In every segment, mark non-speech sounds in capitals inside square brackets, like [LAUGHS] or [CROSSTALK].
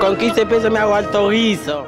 Con 15 pesos me hago alto guiso.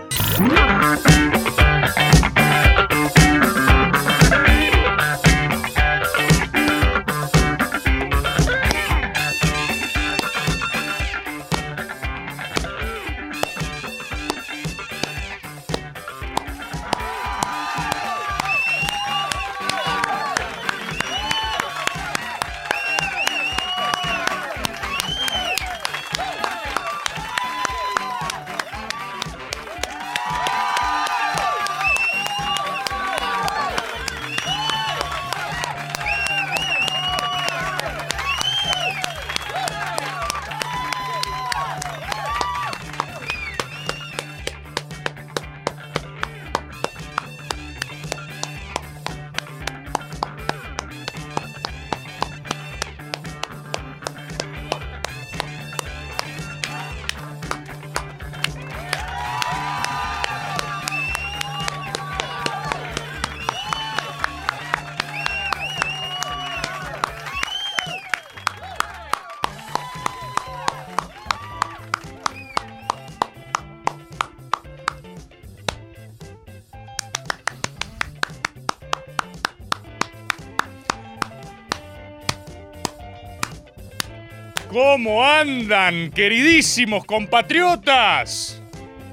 ¿Cómo andan, queridísimos compatriotas?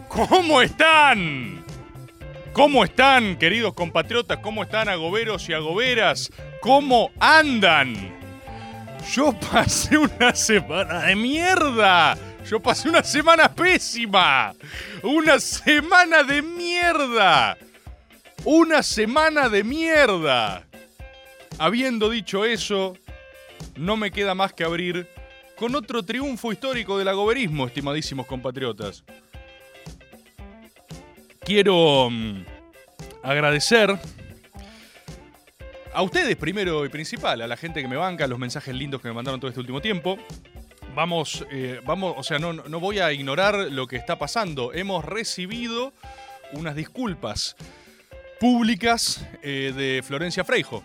¿Cómo están? ¿Cómo están, queridos compatriotas? ¿Cómo están, agoberos y agoberas? ¿Cómo andan? Yo pasé una semana de mierda. Yo pasé una semana pésima. Una semana de mierda. Una semana de mierda. Habiendo dicho eso, no me queda más que abrir con otro triunfo histórico del agoberismo, estimadísimos compatriotas. Quiero mm, agradecer a ustedes primero y principal, a la gente que me banca, los mensajes lindos que me mandaron todo este último tiempo. Vamos, eh, vamos, o sea, no, no voy a ignorar lo que está pasando. Hemos recibido unas disculpas públicas eh, de Florencia Freijo,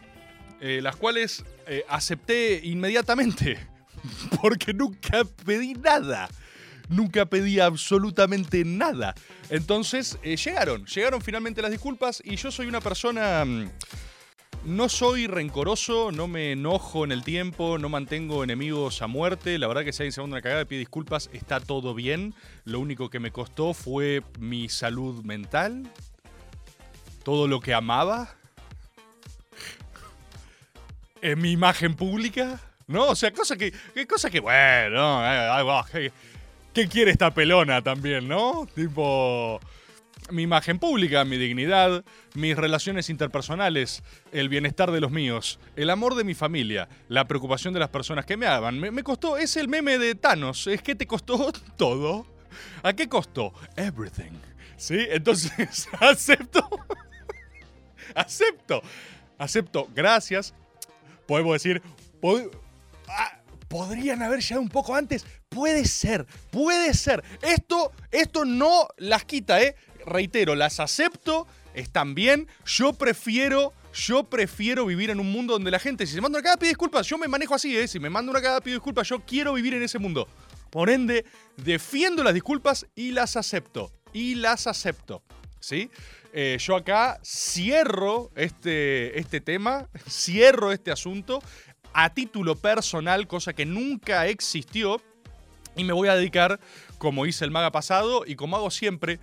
eh, las cuales acepté inmediatamente, [LAUGHS] porque nunca pedí nada. Nunca pedí absolutamente nada. Entonces, eh, llegaron, llegaron finalmente las disculpas y yo soy una persona... mm, no soy rencoroso, no me enojo en el tiempo, no mantengo enemigos a muerte. La verdad que si alguien se una cagada y pide disculpas, está todo bien. Lo único que me costó fue mi salud mental, todo lo que amaba, [LAUGHS] en mi imagen pública, ¿no? O sea, cosas que, cosas que bueno, eh, va, ¿qué, quiere esta pelona también, no? Tipo, mi imagen pública, mi dignidad, mis relaciones interpersonales, el bienestar de los míos, el amor de mi familia, la preocupación de las personas que me aman. Me, me costó, es el meme de Thanos, es que te costó [LAUGHS] todo. ¿A qué costó? Everything. ¿Sí? Entonces, [LAUGHS] acepto. [LAUGHS] acepto. Acepto. Gracias. Podemos decir. Ah, Podrían haber llegado un poco antes. Puede ser, puede ser. Esto, esto no las quita, ¿eh? Reitero, las acepto, están bien. Yo prefiero, yo prefiero vivir en un mundo donde la gente, si se manda una cagada, pide disculpas. Yo me manejo así, ¿eh? Si me manda una cagada, pido disculpas. Yo quiero vivir en ese mundo. Por ende, defiendo las disculpas y las acepto. Y las acepto. ¿Sí? Eh, yo acá cierro este, este tema, [LAUGHS] cierro este asunto a título personal, cosa que nunca existió. Y me voy a dedicar, como hice el maga pasado y como hago siempre,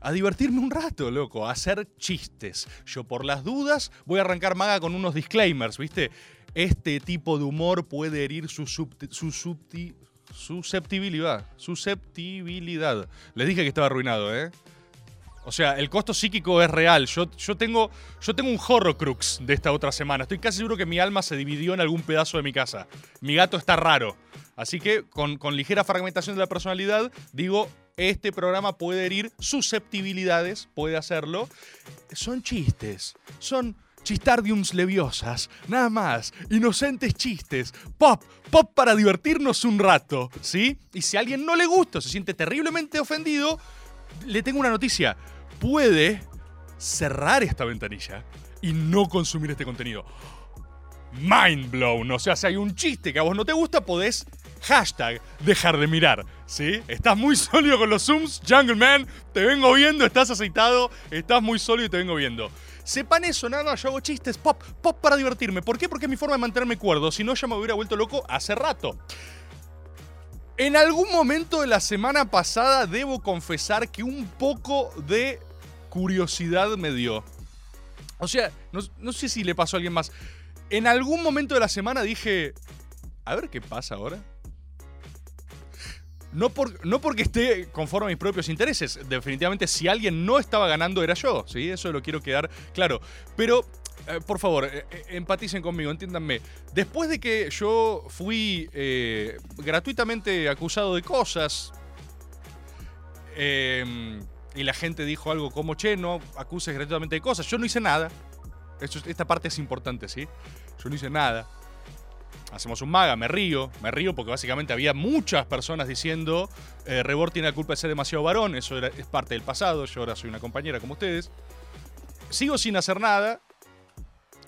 a divertirme un rato, loco, a hacer chistes. Yo por las dudas voy a arrancar maga con unos disclaimers, ¿viste? Este tipo de humor puede herir su, subti- su subti- susceptibilidad. Susceptibilidad. Les dije que estaba arruinado, ¿eh? O sea, el costo psíquico es real. Yo, yo, tengo, yo tengo un horrocrux de esta otra semana. Estoy casi seguro que mi alma se dividió en algún pedazo de mi casa. Mi gato está raro. Así que, con, con ligera fragmentación de la personalidad, digo, este programa puede herir susceptibilidades, puede hacerlo. Son chistes, son chistardiums leviosas, nada más, inocentes chistes, pop, pop para divertirnos un rato, ¿sí? Y si a alguien no le gusta o se siente terriblemente ofendido, le tengo una noticia, puede cerrar esta ventanilla y no consumir este contenido. Mind blown, o sea, si hay un chiste que a vos no te gusta, podés hashtag dejar de mirar, ¿sí? Estás muy sólido con los zooms, Jungle Man, te vengo viendo, estás aceitado, estás muy sólido y te vengo viendo. Sepan eso, nada, yo hago chistes, pop, pop para divertirme. ¿Por qué? Porque es mi forma de mantenerme cuerdo, si no ya me hubiera vuelto loco hace rato. En algún momento de la semana pasada debo confesar que un poco de curiosidad me dio. O sea, no, sé si le pasó a alguien más. En algún momento de la semana dije, a ver qué pasa ahora. No, por, no porque esté conforme a mis propios intereses. Definitivamente, si alguien no estaba ganando, era yo. ¿sí? Eso lo quiero quedar claro. Pero, eh, por favor, eh, eh, empaticen conmigo, entiéndanme. Después de que yo fui gratuitamente acusado de cosas. eh, y la gente dijo algo como, che, no acuses gratuitamente de cosas. Yo no hice nada. Esta parte es importante, ¿sí? Yo no hice nada. Hacemos un maga, me río, me río porque básicamente había muchas personas diciendo, eh, Rebord tiene la culpa de ser demasiado varón, eso es parte del pasado, yo ahora soy una compañera como ustedes. Sigo sin hacer nada.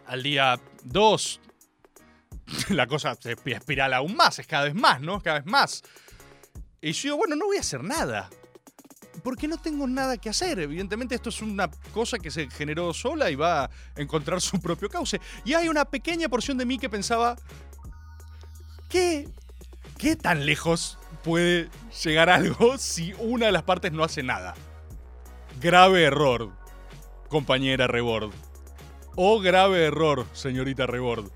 Al día 2, [LAUGHS] la cosa se espi- espirala aún más, es cada vez más, ¿no? Cada vez más. Y yo digo, bueno, no voy a hacer nada. Porque no tengo nada que hacer. Evidentemente esto es una cosa que se generó sola y va a encontrar su propio cauce. Y hay una pequeña porción de mí que pensaba, ¿qué, qué tan lejos puede llegar algo [LAUGHS] si una de las partes no hace nada? Grave error, compañera Rebord. O grave error, señorita Rebord.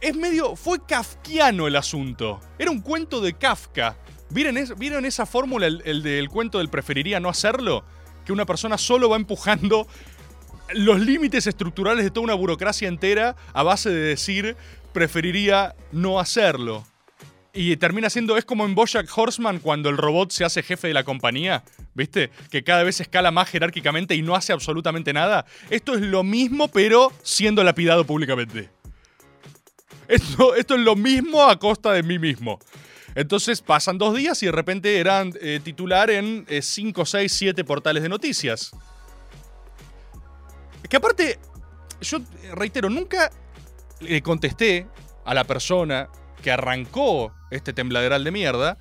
Es medio. Fue kafkiano el asunto. Era un cuento de Kafka. ¿Vieron, es- ¿vieron esa fórmula, el, el del cuento del preferiría no hacerlo? Que una persona solo va empujando los límites estructurales de toda una burocracia entera a base de decir preferiría no hacerlo. Y termina siendo, es como en Bojack Horseman cuando el robot se hace jefe de la compañía, ¿viste? Que cada vez escala más jerárquicamente y no hace absolutamente nada. Esto es lo mismo, pero siendo lapidado públicamente. Esto, esto es lo mismo a costa de mí mismo. Entonces pasan dos días y de repente eran eh, titular en 5, 6, 7 portales de noticias. Que aparte, yo eh, reitero, nunca le contesté a la persona que arrancó este tembladeral de mierda,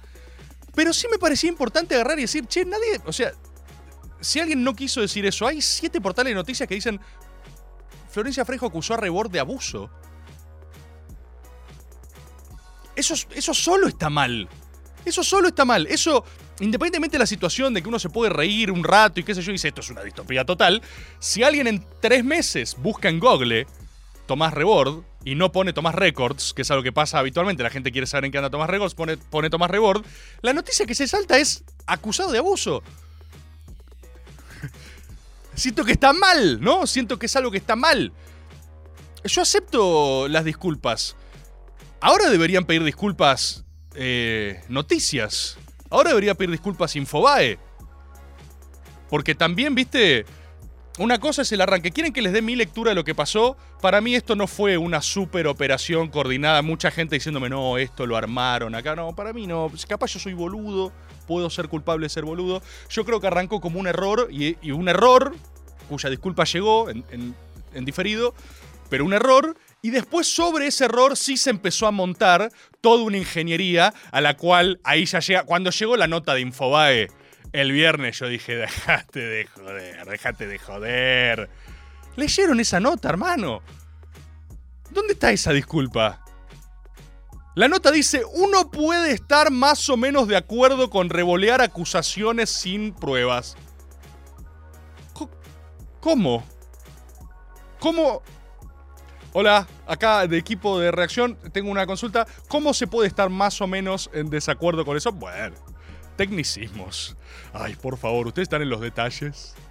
pero sí me parecía importante agarrar y decir, che, nadie, o sea, si alguien no quiso decir eso, hay siete portales de noticias que dicen, Florencia Frejo acusó a Rebord de abuso. Eso, eso solo está mal. Eso solo está mal. Eso, independientemente de la situación de que uno se puede reír un rato y qué sé yo, dice esto es una distopía total. Si alguien en tres meses busca en Google Tomás Rebord y no pone Tomás Records, que es algo que pasa habitualmente, la gente quiere saber en qué anda Tomás Records, pone, pone Tomás Rebord, la noticia que se salta es acusado de abuso. Siento que está mal, ¿no? Siento que es algo que está mal. Yo acepto las disculpas. Ahora deberían pedir disculpas eh, noticias. Ahora debería pedir disculpas Infobae. Porque también, viste, una cosa es el arranque. ¿Quieren que les dé mi lectura de lo que pasó? Para mí esto no fue una super operación coordinada. Mucha gente diciéndome, no, esto lo armaron acá. No, para mí no. Capaz yo soy boludo. Puedo ser culpable de ser boludo. Yo creo que arrancó como un error y, un error cuya disculpa llegó en diferido, pero un error. Y después sobre ese error sí se empezó a montar toda una ingeniería a la cual ahí ya llega. Cuando llegó la nota de Infobae el viernes, yo dije, déjate de joder, déjate de joder. ¿Leyeron esa nota, hermano? ¿Dónde está esa disculpa? La nota dice, uno puede estar más o menos de acuerdo con revolear acusaciones sin pruebas. ¿Cómo? ¿Cómo? Hola, acá de equipo de reacción tengo una consulta. ¿Cómo se puede estar más o menos en desacuerdo con eso? Bueno, tecnicismos. Ay, por favor, ustedes están en los detalles. [LAUGHS]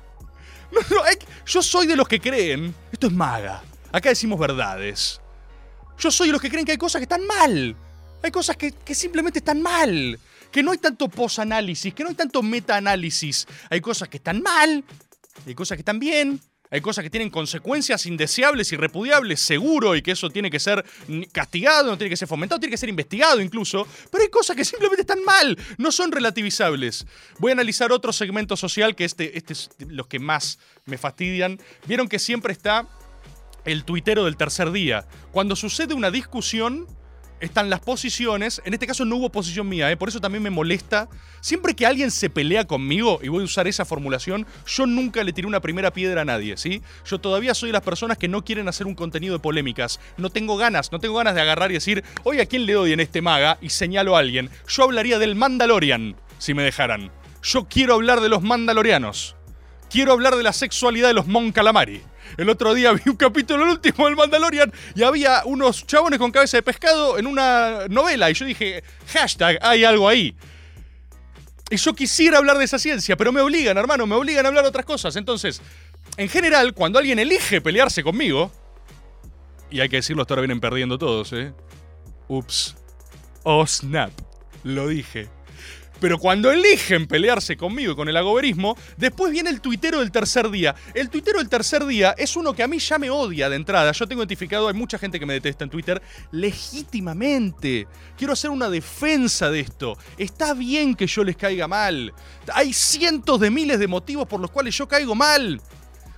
No, no, yo soy de los que creen. Esto es maga. Acá decimos verdades. Yo soy de los que creen que hay cosas que están mal. Hay cosas que, que simplemente están mal. que no hay tanto posanálisis, que no hay tanto metaanálisis. Hay cosas que están mal, hay cosas que están bien, hay cosas que tienen consecuencias indeseables y repudiables, seguro, y que eso tiene que ser castigado, no tiene que ser fomentado, tiene que ser investigado incluso. Pero hay cosas que simplemente están mal, no son relativizables. Voy a analizar otro segmento social que este, este es los que más me fastidian. Vieron que siempre está el tuitero del tercer día. Cuando sucede una discusión, están las posiciones. En este caso no hubo posición mía, ¿eh? por eso también me molesta. Siempre que alguien se pelea conmigo, y voy a usar esa formulación, yo nunca le tiré una primera piedra a nadie, ¿sí? Yo todavía soy de las personas que no quieren hacer un contenido de polémicas. No tengo ganas, no tengo ganas de agarrar y decir, oye, ¿a quién le doy en este maga? Y señalo a alguien. Yo hablaría del Mandalorian, si me dejaran. Yo quiero hablar de los Mandalorianos. Quiero hablar de la sexualidad de los Mon Calamari. El otro día [LAUGHS] vi un capítulo, el último del Mandalorian, y había unos chabones con cabeza de pescado en una novela. Y yo dije, hashtag, hay algo ahí. Y yo quisiera hablar de esa ciencia, pero me obligan, hermano, me obligan a hablar de otras cosas. Entonces, en general, cuando alguien elige pelearse conmigo, y hay que decirlo, hasta ahora vienen perdiendo todos, ¿eh? Ups. Oh, snap. Lo dije. Pero cuando eligen pelearse conmigo y con el agoberismo, después viene el tuitero del tercer día. El tuitero del tercer día es uno que a mí ya me odia de entrada. Yo tengo identificado, hay mucha gente que me detesta en Twitter, legítimamente. Quiero hacer una defensa de esto. Está bien que yo les caiga mal. Hay cientos de miles de motivos por los cuales yo caigo mal.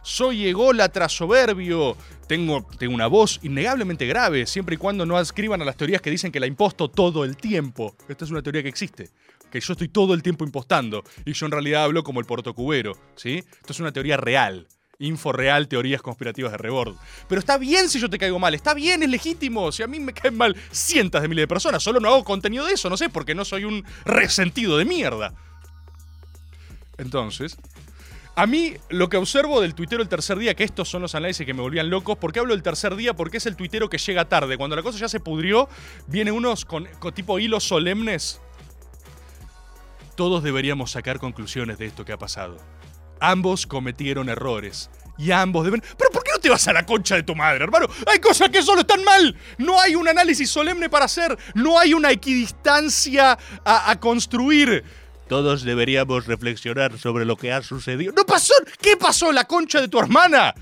Soy ególatra soberbio. Tengo, tengo una voz innegablemente grave, siempre y cuando no adscriban a las teorías que dicen que la imposto todo el tiempo. Esta es una teoría que existe que yo estoy todo el tiempo impostando y yo en realidad hablo como el portocubero, ¿sí? Esto es una teoría real. Info real, teorías conspirativas de rebord. Pero está bien si yo te caigo mal, está bien, es legítimo. Si a mí me caen mal cientos de miles de personas, solo no hago contenido de eso, no sé, porque no soy un resentido de mierda. Entonces, a mí lo que observo del tuitero el tercer día, que estos son los análisis que me volvían locos, ¿por qué hablo del tercer día? Porque es el tuitero que llega tarde. Cuando la cosa ya se pudrió, vienen unos con, con tipo hilos solemnes todos deberíamos sacar conclusiones de esto que ha pasado. Ambos cometieron errores. Y ambos deben... Pero ¿por qué no te vas a la concha de tu madre, hermano? Hay cosas que solo están mal. No hay un análisis solemne para hacer. No hay una equidistancia a, a construir. Todos deberíamos reflexionar sobre lo que ha sucedido. ¡No pasó! ¿Qué pasó? ¿La concha de tu hermana?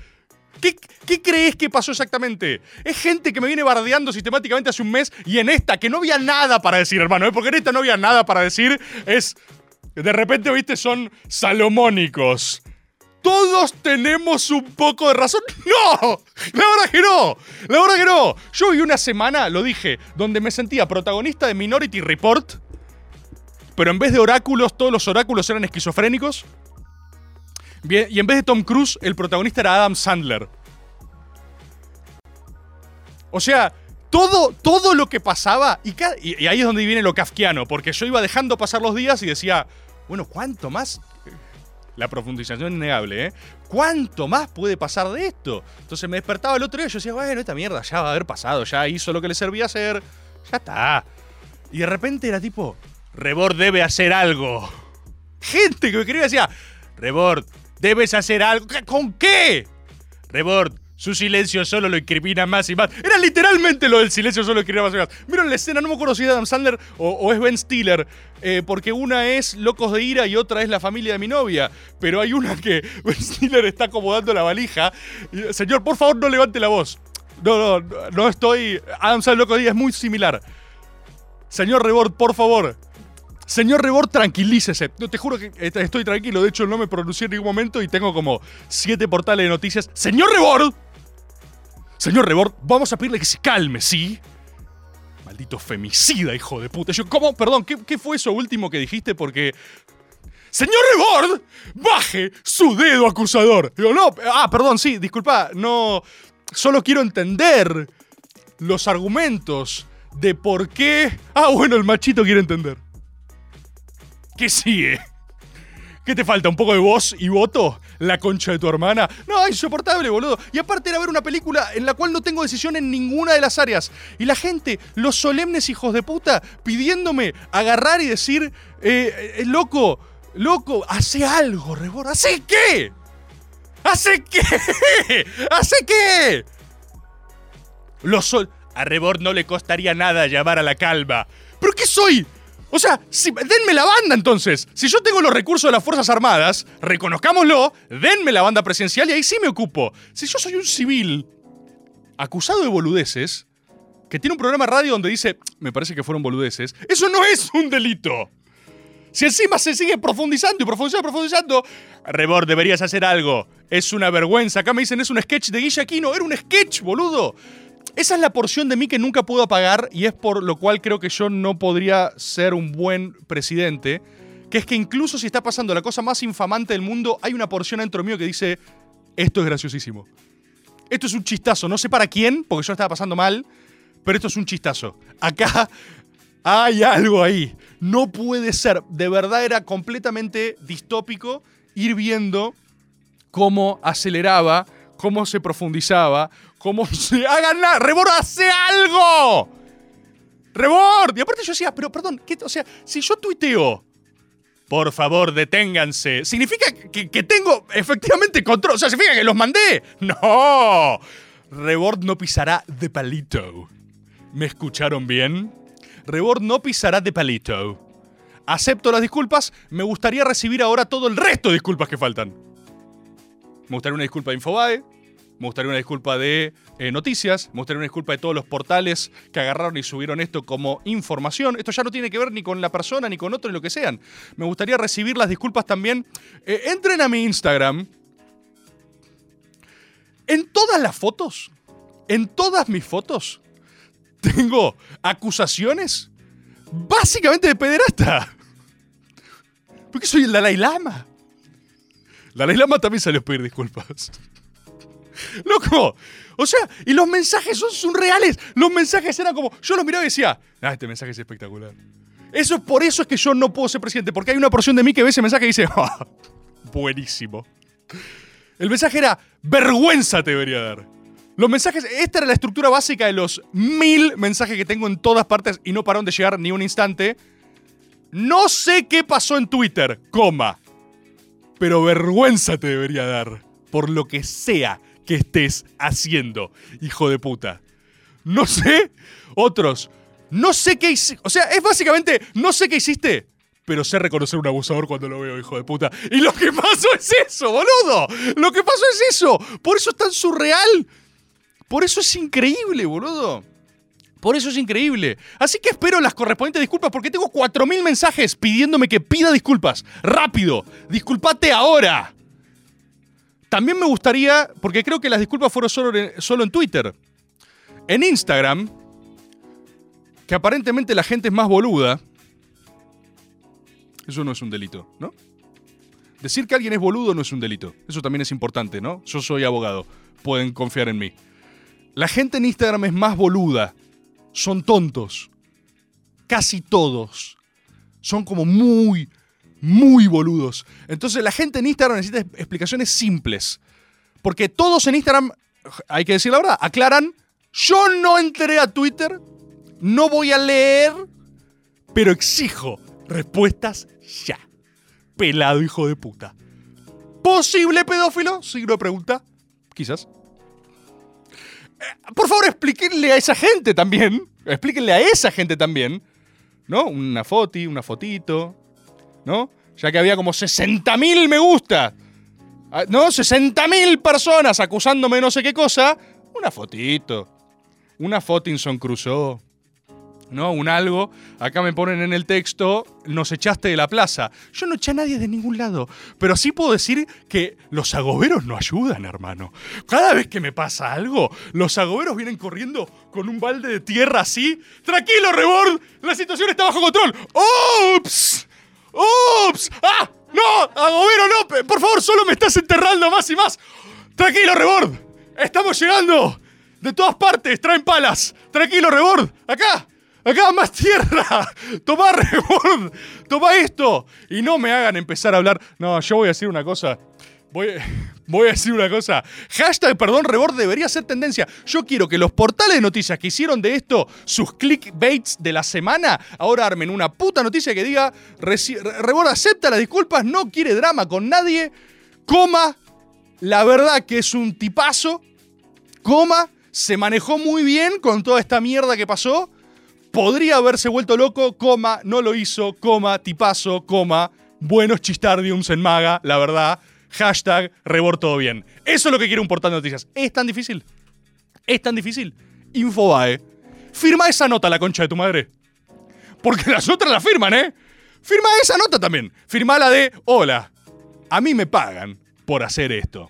¿Qué, ¿Qué, crees que pasó exactamente? Es gente que me viene bardeando sistemáticamente hace un mes y en esta, que no había nada para decir, hermano, ¿eh? porque en esta no había nada para decir, es. De repente, viste, son salomónicos. Todos tenemos un poco de razón. [LAUGHS] ¡No! La verdad que no. La verdad que no. Yo vi una semana, lo dije, donde me sentía protagonista de Minority Report, pero en vez de oráculos, todos los oráculos eran esquizofrénicos. Y en vez de Tom Cruise, el protagonista era Adam Sandler. O sea, todo, todo lo que pasaba, y, ahí es donde viene lo kafkiano, porque yo iba dejando pasar los días y decía, bueno, ¿cuánto más? La profundización innegable, ¿eh? ¿Cuánto más puede pasar de esto? Entonces me despertaba el otro día y yo decía, bueno, esta mierda ya va a haber pasado, ya hizo lo que le servía hacer, ya está. Y de repente era tipo, Rebord debe hacer algo. [LAUGHS] Gente que me quería decía, Rebord, debes hacer algo. ¿Con qué? Rebord, su silencio solo lo incrimina más y más. Era literalmente lo del silencio solo lo incrimina más y más. Miren la escena, no me acuerdo si es Adam Sandler o, es Ben Stiller. Eh, porque una es Locos de Ira y otra es La familia de mi novia. Pero hay una que [LAUGHS] Ben Stiller está acomodando la valija. Señor, por favor, no levante la voz. No, no, no estoy. Adam Sandler Locos de Ira es muy similar. Señor Rebord, por favor, Señor Rebord, tranquilícese. No, te juro que estoy tranquilo. De hecho, no me pronuncié en ningún momento y tengo como siete portales de noticias. ¡Señor Rebord! Señor Rebord, vamos a pedirle que se calme, ¿sí? Maldito femicida, hijo de puta. Yo, ¿cómo? Perdón, ¿qué, fue eso último que dijiste? Porque. ¡Señor Rebord! ¡Baje su dedo acusador! Digo, no. Ah, perdón, sí, disculpa. No. Solo quiero entender los argumentos de por qué. Ah, bueno, el machito quiere entender. ¿Qué sigue? ¿Qué te falta? ¿Un poco de voz y voto? ¿La concha de tu hermana? No, insoportable, boludo. Y aparte era ver una película en la cual no tengo decisión en ninguna de las áreas. Y la gente, los solemnes hijos de puta, pidiéndome agarrar y decir, eh, eh loco, loco, hace algo, Rebord. ¿Hace qué? ¿Hace qué? [LAUGHS] ¿Hace qué? Los sol... A Rebord no le costaría nada llamar a la calma. ¿Pero qué soy? O sea, denme la banda entonces. Si yo tengo los recursos de las Fuerzas Armadas, reconozcámoslo, denme la banda presidencial y ahí sí me ocupo. Si yo soy un civil acusado de boludeces, que tiene un programa de radio donde dice, me parece que fueron boludeces, eso no es un delito. Si encima se sigue profundizando y profundizando y profundizando, Rebord, deberías hacer algo. Es una vergüenza. Acá me dicen, es un sketch de Guilla Aquino. Era un sketch, boludo. Esa es la porción de mí que nunca puedo apagar y es por lo cual creo que yo no podría ser un buen presidente. Que es que incluso si está pasando la cosa más infamante del mundo, hay una porción dentro mío que dice, esto es graciosísimo. Esto es un chistazo. No sé para quién, porque yo estaba pasando mal, pero esto es un chistazo. Acá hay algo ahí. No puede ser. De verdad era completamente distópico ir viendo cómo aceleraba, cómo se profundizaba, cómo se hagan nada. ¡Rebord, hace algo! ¡Rebord! Y aparte yo decía, pero perdón, ¿qué- o sea, si yo tuiteo, por favor, deténganse, ¿significa que, que tengo efectivamente control? O sea, ¿significa que los mandé? ¡No! Rebord no pisará de palito. ¿Me escucharon bien? Rebord no pisará de palito. Acepto las disculpas, me gustaría recibir ahora todo el resto de disculpas que faltan. Me gustaría una disculpa de Infobae, me gustaría una disculpa de eh, noticias, me gustaría una disculpa de todos los portales que agarraron y subieron esto como información. Esto ya no tiene que ver ni con la persona, ni con otro, ni lo que sean. Me gustaría recibir las disculpas también. Eh, entren a mi Instagram. En todas las fotos, en todas mis fotos, tengo acusaciones básicamente de pederasta. Porque soy el Dalai Lama. Dalai Lama también salió a pedir disculpas. [LAUGHS] Loco. O sea, y los mensajes son surreales. Los mensajes eran como. Yo los miraba y decía, ah, este mensaje es espectacular. Eso es por eso es que yo no puedo ser presidente. Porque hay una porción de mí que ve ese mensaje y dice, "Ah, [LAUGHS] buenísimo. El mensaje era, vergüenza te debería dar. Los mensajes, esta era la estructura básica de los mil mensajes que tengo en todas partes y no pararon de llegar ni un instante. No sé qué pasó en Twitter, coma. Pero vergüenza te debería dar por lo que sea que estés haciendo, hijo de puta. No sé, otros. No sé qué hiciste. O sea, es básicamente, no sé qué hiciste, pero sé reconocer un abusador cuando lo veo, hijo de puta. Y lo que pasó es eso, boludo. Lo que pasó es eso. Por eso es tan surreal. Por eso es increíble, boludo. Por eso es increíble. Así que espero las correspondientes disculpas porque tengo 4.000 mensajes pidiéndome que pida disculpas. Rápido. Disculpate ahora. También me gustaría, porque creo que las disculpas fueron solo en, Twitter. En Instagram, que aparentemente la gente es más boluda. Eso no es un delito, ¿no? Decir que alguien es boludo no es un delito. Eso también es importante, ¿no? Yo soy abogado. Pueden confiar en mí. La gente en Instagram es más boluda. Son tontos. Casi todos. Son como muy, muy boludos. Entonces la gente en Instagram necesita es- explicaciones simples. Porque todos en Instagram, hay que decir la verdad, aclaran, yo no entré a Twitter, no voy a leer, pero exijo respuestas ya. Pelado hijo de puta. ¿Posible pedófilo? Signo de pregunta. Quizás. Eh, Por favor, explíquenle a esa gente también. Explíquenle a esa gente también. ¿No? Una foti, una fotito. ¿No? Ya que había como 60.000 me gusta. Ah, ¿No? 60.000 personas acusándome de no sé qué cosa. Una fotito. Una Fotinson Crusoe. ¿No? Un algo. Acá me ponen en el texto, nos echaste de la plaza. Yo no eché a nadie de ningún lado. Pero sí puedo decir que los agoberos no ayudan, hermano. Cada vez que me pasa algo, los agoberos vienen corriendo con un balde de tierra así. Tranquilo, Rebord. La situación está bajo control. ¡Ups! ¡Ups! ¡Ah! ¡No! ¡Agobero, no! Pe- Por favor, solo me estás enterrando más y más. Tranquilo, Rebord. Estamos llegando. De todas partes, traen palas. Tranquilo, Rebord. Acá. Acá, más tierra. [LAUGHS] Tomá, Rebord. Tomá esto. Y no me hagan empezar a hablar. No, yo voy a decir una cosa. Voy, voy a decir una cosa. Hashtag perdón Rebord debería ser tendencia. Yo quiero que los portales de noticias que hicieron de esto sus clickbaits de la semana ahora armen una puta noticia que diga Rebord acepta las disculpas, no quiere drama con nadie, coma, la verdad que es un tipazo, coma, se manejó muy bien con toda esta mierda que pasó. Podría haberse vuelto loco, coma, no lo hizo, coma, tipazo, coma, buenos chistardiums en maga, la verdad. Hashtag rebor todo bien. Eso es lo que quiere un portal de noticias. ¿Es tan difícil? ¿Es tan difícil? Infobae. Firma esa nota, la concha de tu madre. Porque las otras la firman, ¿eh? Firma esa nota también. Firma la de, hola, a mí me pagan por hacer esto.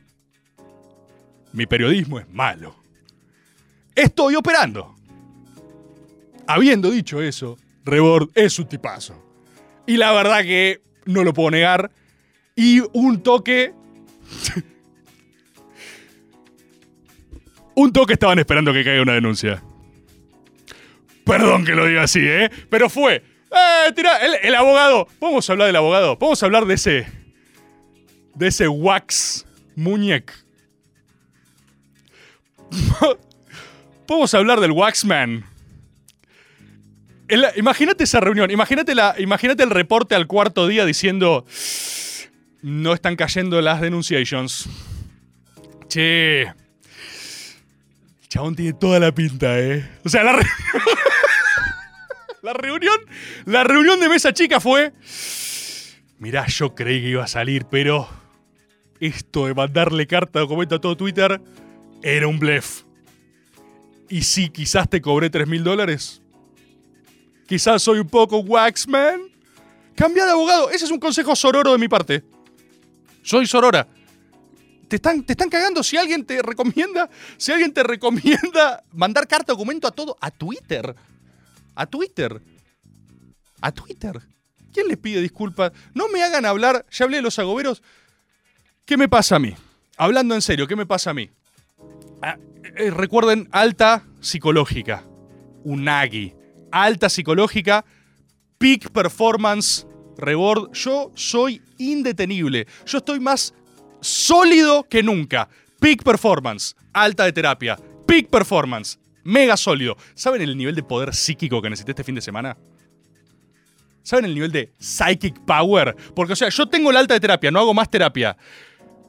Mi periodismo es malo. Estoy operando. Habiendo dicho eso, Rebord es un tipazo. Y la verdad que no lo puedo negar. Y un toque. [LAUGHS] un toque estaban esperando que caiga una denuncia. Perdón que lo diga así, ¿eh? Pero fue. ¡Eh, tira! El, el abogado. Podemos hablar del abogado. Podemos hablar de ese. De ese wax muñec. Podemos [LAUGHS] hablar del Waxman. Imagínate esa reunión. Imagínate el reporte al cuarto día diciendo. No están cayendo las denunciations. Che. El chabón tiene toda la pinta, ¿eh? O sea, la, re- [LAUGHS] la reunión. La reunión de mesa chica fue. Mirá, yo creí que iba a salir, pero. Esto de mandarle carta documento a todo Twitter era un blef. Y sí, quizás te cobré 3 mil dólares. Quizás soy un poco waxman. Cambia de abogado. Ese es un consejo sororo de mi parte. Soy sorora. Te están, te están cagando si alguien te recomienda. Si alguien te recomienda mandar carta documento a todo. A Twitter. A Twitter. A Twitter. ¿Quién les pide disculpas? No me hagan hablar. Ya hablé de los agoberos. ¿Qué me pasa a mí? Hablando en serio, ¿qué me pasa a mí? Ah, eh, recuerden, alta psicológica. Unagi. Alta psicológica. Peak performance. Rebord. Yo soy indetenible. Yo estoy más sólido que nunca. Peak performance. Alta de terapia. Peak performance. Mega sólido. ¿Saben el nivel de poder psíquico que necesité este fin de semana? ¿Saben el nivel de psychic power? Porque, o sea, yo tengo el alta de terapia, no hago más terapia.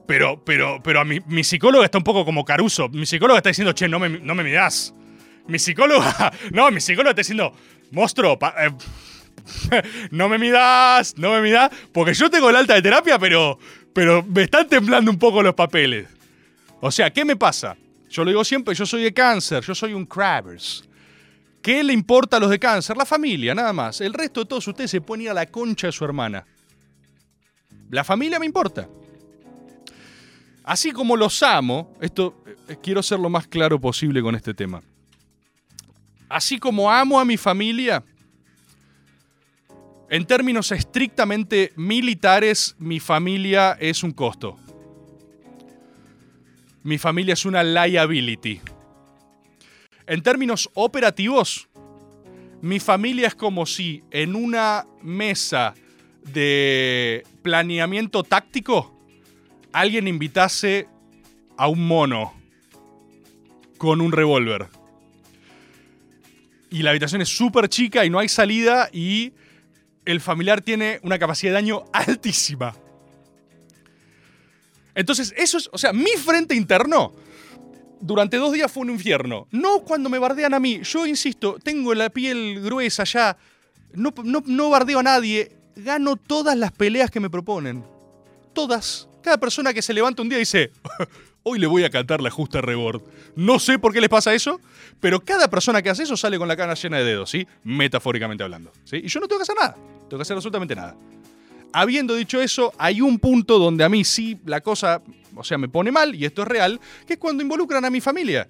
Pero, pero, pero a mi, mi psicóloga está un poco como Caruso. Mi psicóloga está diciendo, che, no me, no me mirás. Mi psicóloga, [LAUGHS] no, mi psicóloga está diciendo, monstruo, pa- eh, [LAUGHS] no me midas, no me midas, porque yo tengo el alta de terapia, pero, pero me están temblando un poco los papeles. O sea, ¿qué me pasa? Yo lo digo siempre, yo soy de cáncer, yo soy un crabbers. ¿Qué le importa a los de cáncer? La familia, nada más. El resto de todos ustedes se ir a la concha de su hermana. La familia me importa. Así como los amo, esto eh, quiero ser lo más claro posible con este tema. Así como amo a mi familia, en términos estrictamente militares, mi familia es un costo. Mi familia es una liability. En términos operativos, mi familia es como si en una mesa de planeamiento táctico alguien invitase a un mono con un revólver. Y la habitación es súper chica y no hay salida y el familiar tiene una capacidad de daño altísima. Entonces, eso es, o sea, mi frente interno durante dos días fue un infierno. No cuando me bardean a mí. Yo insisto, tengo la piel gruesa ya. No, no, no bardeo a nadie. Gano todas las peleas que me proponen. Todas. Cada persona que se levanta un día dice, hoy le voy a cantar la justa rebord. No sé por qué les pasa eso, pero cada persona que hace eso sale con la cara llena de dedos, ¿sí? Metafóricamente hablando. ¿sí? Y yo no tengo que hacer nada. Tengo que hacer absolutamente nada. Habiendo dicho eso, hay un punto donde a mí sí la cosa, o sea, me pone mal, y esto es real, que es cuando involucran a mi familia.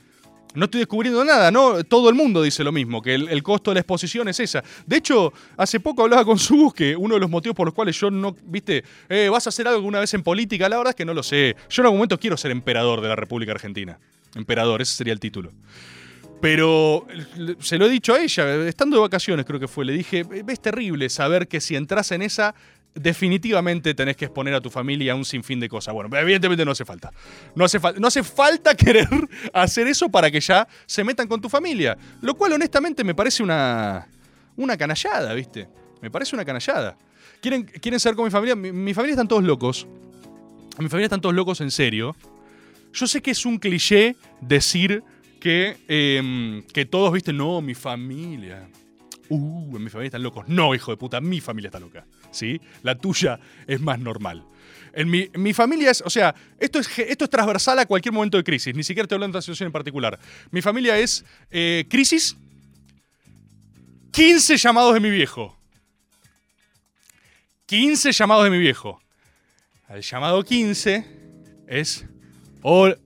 No estoy descubriendo nada, ¿no? Todo el mundo dice lo mismo, que el, costo de la exposición es esa. De hecho, hace poco hablaba con Subus que uno de los motivos por los cuales yo no, viste, eh, ¿vas a hacer algo alguna vez en política? La verdad es que no lo sé. Yo en algún momento quiero ser emperador de la República Argentina. Emperador, ese sería el título. Pero eh, se lo he dicho a ella, estando de vacaciones creo que fue, le dije, es terrible saber que si entras en esa, definitivamente tenés que exponer a tu familia a un sinfín de cosas. Bueno, evidentemente no hace falta. No hace, no hace falta [LAUGHS] querer hacer eso para que ya se metan con tu familia. Lo cual honestamente me parece una, una canallada, ¿viste? Me parece una canallada. ¿Quieren, quieren ser con mi familia? Mi, mi familia están todos locos. Mi familia están todos locos en serio. Yo sé que es un cliché decir que, em, que todos, viste, no, mi familia. Uh, en mi familia están locos. No, hijo de puta, mi familia está loca. ¿Sí? La tuya es más normal. En mi, mi familia es, o sea, esto es, esto es transversal a cualquier momento de crisis, ni siquiera te hablo de una situación en particular. Mi familia es eh, crisis, 15 llamados de mi viejo. 15 llamados de mi viejo. El llamado 15 es. Hola,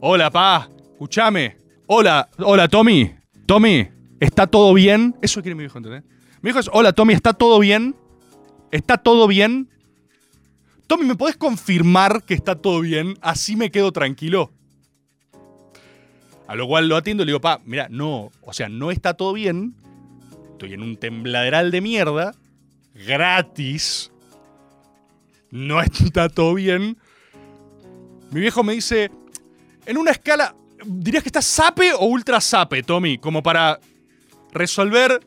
hola pa, escúchame. Hola, hola Tommy. Tommy, ¿está todo bien? Eso quiere mi viejo, ¿entendés? Mi hijo es, hola Tommy, ¿está todo bien? ¿Está todo bien? Tommy, ¿me podés confirmar que está todo bien? Así me quedo tranquilo. A lo cual lo atiendo y le digo, pa, mira, no, o sea, no está todo bien. Estoy en un tembladeral de mierda. Gratis. No está todo bien. Mi viejo me dice, en una escala, ¿dirías que estás sape o ultra sape, Tommy? Como para resolver...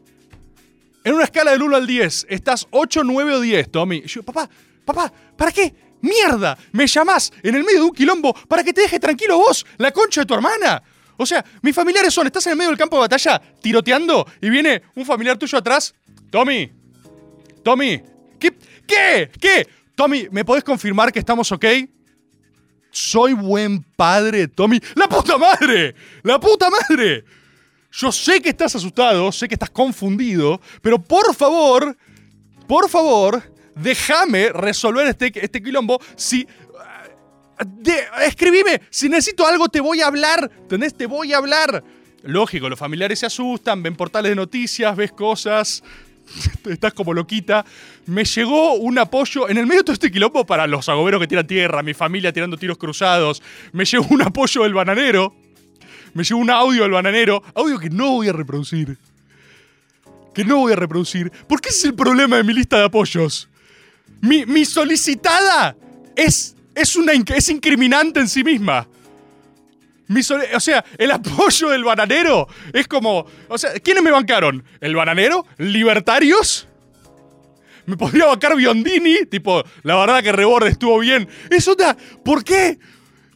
En una escala del 1 al 10, ¿estás 8, 9 o 10, Tommy? Papá, papá, ¿para qué? ¡Mierda! Me llamás en el medio de un quilombo para que te deje tranquilo vos, la concha de tu hermana. O sea, mis familiares son, estás en el medio del campo de batalla tiroteando y viene un familiar tuyo atrás. Tommy, Tommy, ¿qué? ¿Qué? ¿Qué? Tommy, ¿me podés confirmar que estamos ok? Soy buen padre, Tommy. ¡La puta madre! ¡La puta madre! Yo sé que estás asustado, sé que estás confundido, pero por favor, por favor, déjame resolver este, este quilombo. Si. de- escribime, si necesito algo te voy a hablar, ¿entendés? Te voy a hablar. Lógico, los familiares se asustan, ven portales de noticias, ves cosas, [LAUGHS] estás como loquita. Me llegó un apoyo en el medio de todo este quilombo para los agoberos que tiran tierra, mi familia tirando tiros cruzados. Me llegó un apoyo del bananero. Me llegó un audio del bananero. Audio que no voy a reproducir. Que no voy a reproducir. Porque ese es el problema de mi lista de apoyos. Mi, mi solicitada es, es, una, es incriminante en sí misma. Mi o sea, el apoyo del bananero es como. O sea, ¿quiénes me bancaron? ¿El bananero? ¿Libertarios? Me podría bancar Biondini, tipo, la verdad que Reborde estuvo bien. Es otra. ¿Por qué?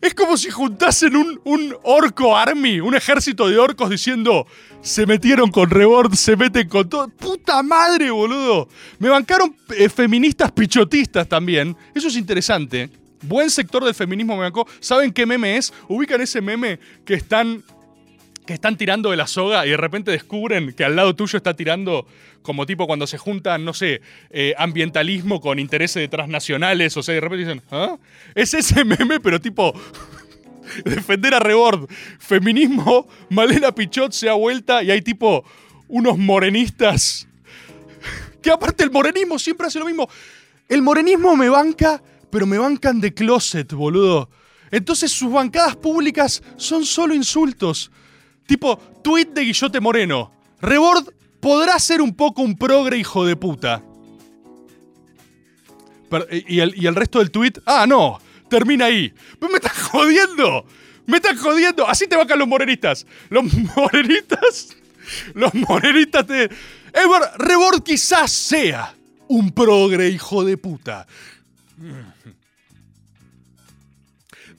Es como si juntasen un, un orco army, un ejército de orcos diciendo. Se metieron con Rebord, se meten con todo. ¡Puta madre, boludo! Me bancaron eh, feministas pichotistas también. Eso es interesante. Buen sector del feminismo me bancó. ¿Saben qué meme es? Ubican ese meme que están que están tirando de la soga y de repente descubren que al lado tuyo está tirando como tipo cuando se juntan, no sé, eh, ambientalismo con intereses de transnacionales, o sea, de repente dicen, ¿ah? Es ese [LAUGHS] meme, pero tipo [LAUGHS] defender a Rebord. Feminismo, [LAUGHS] Malena Pichot se ha vuelta y hay tipo unos morenistas que aparte el morenismo siempre hace lo mismo. El morenismo me banca, pero me bancan de closet, boludo. Entonces sus bancadas públicas son solo insultos. Tipo, tweet de Guillote Moreno. Rebord podrá ser un poco un progre hijo de puta. Pero- y, el, resto del tweet, ah, no, termina ahí. Me estás jodiendo. Me están jodiendo. Así te bancan los morenistas. Los morenistas. [LAUGHS] Los morenistas te. Edward Rebord quizás sea un progre hijo de puta.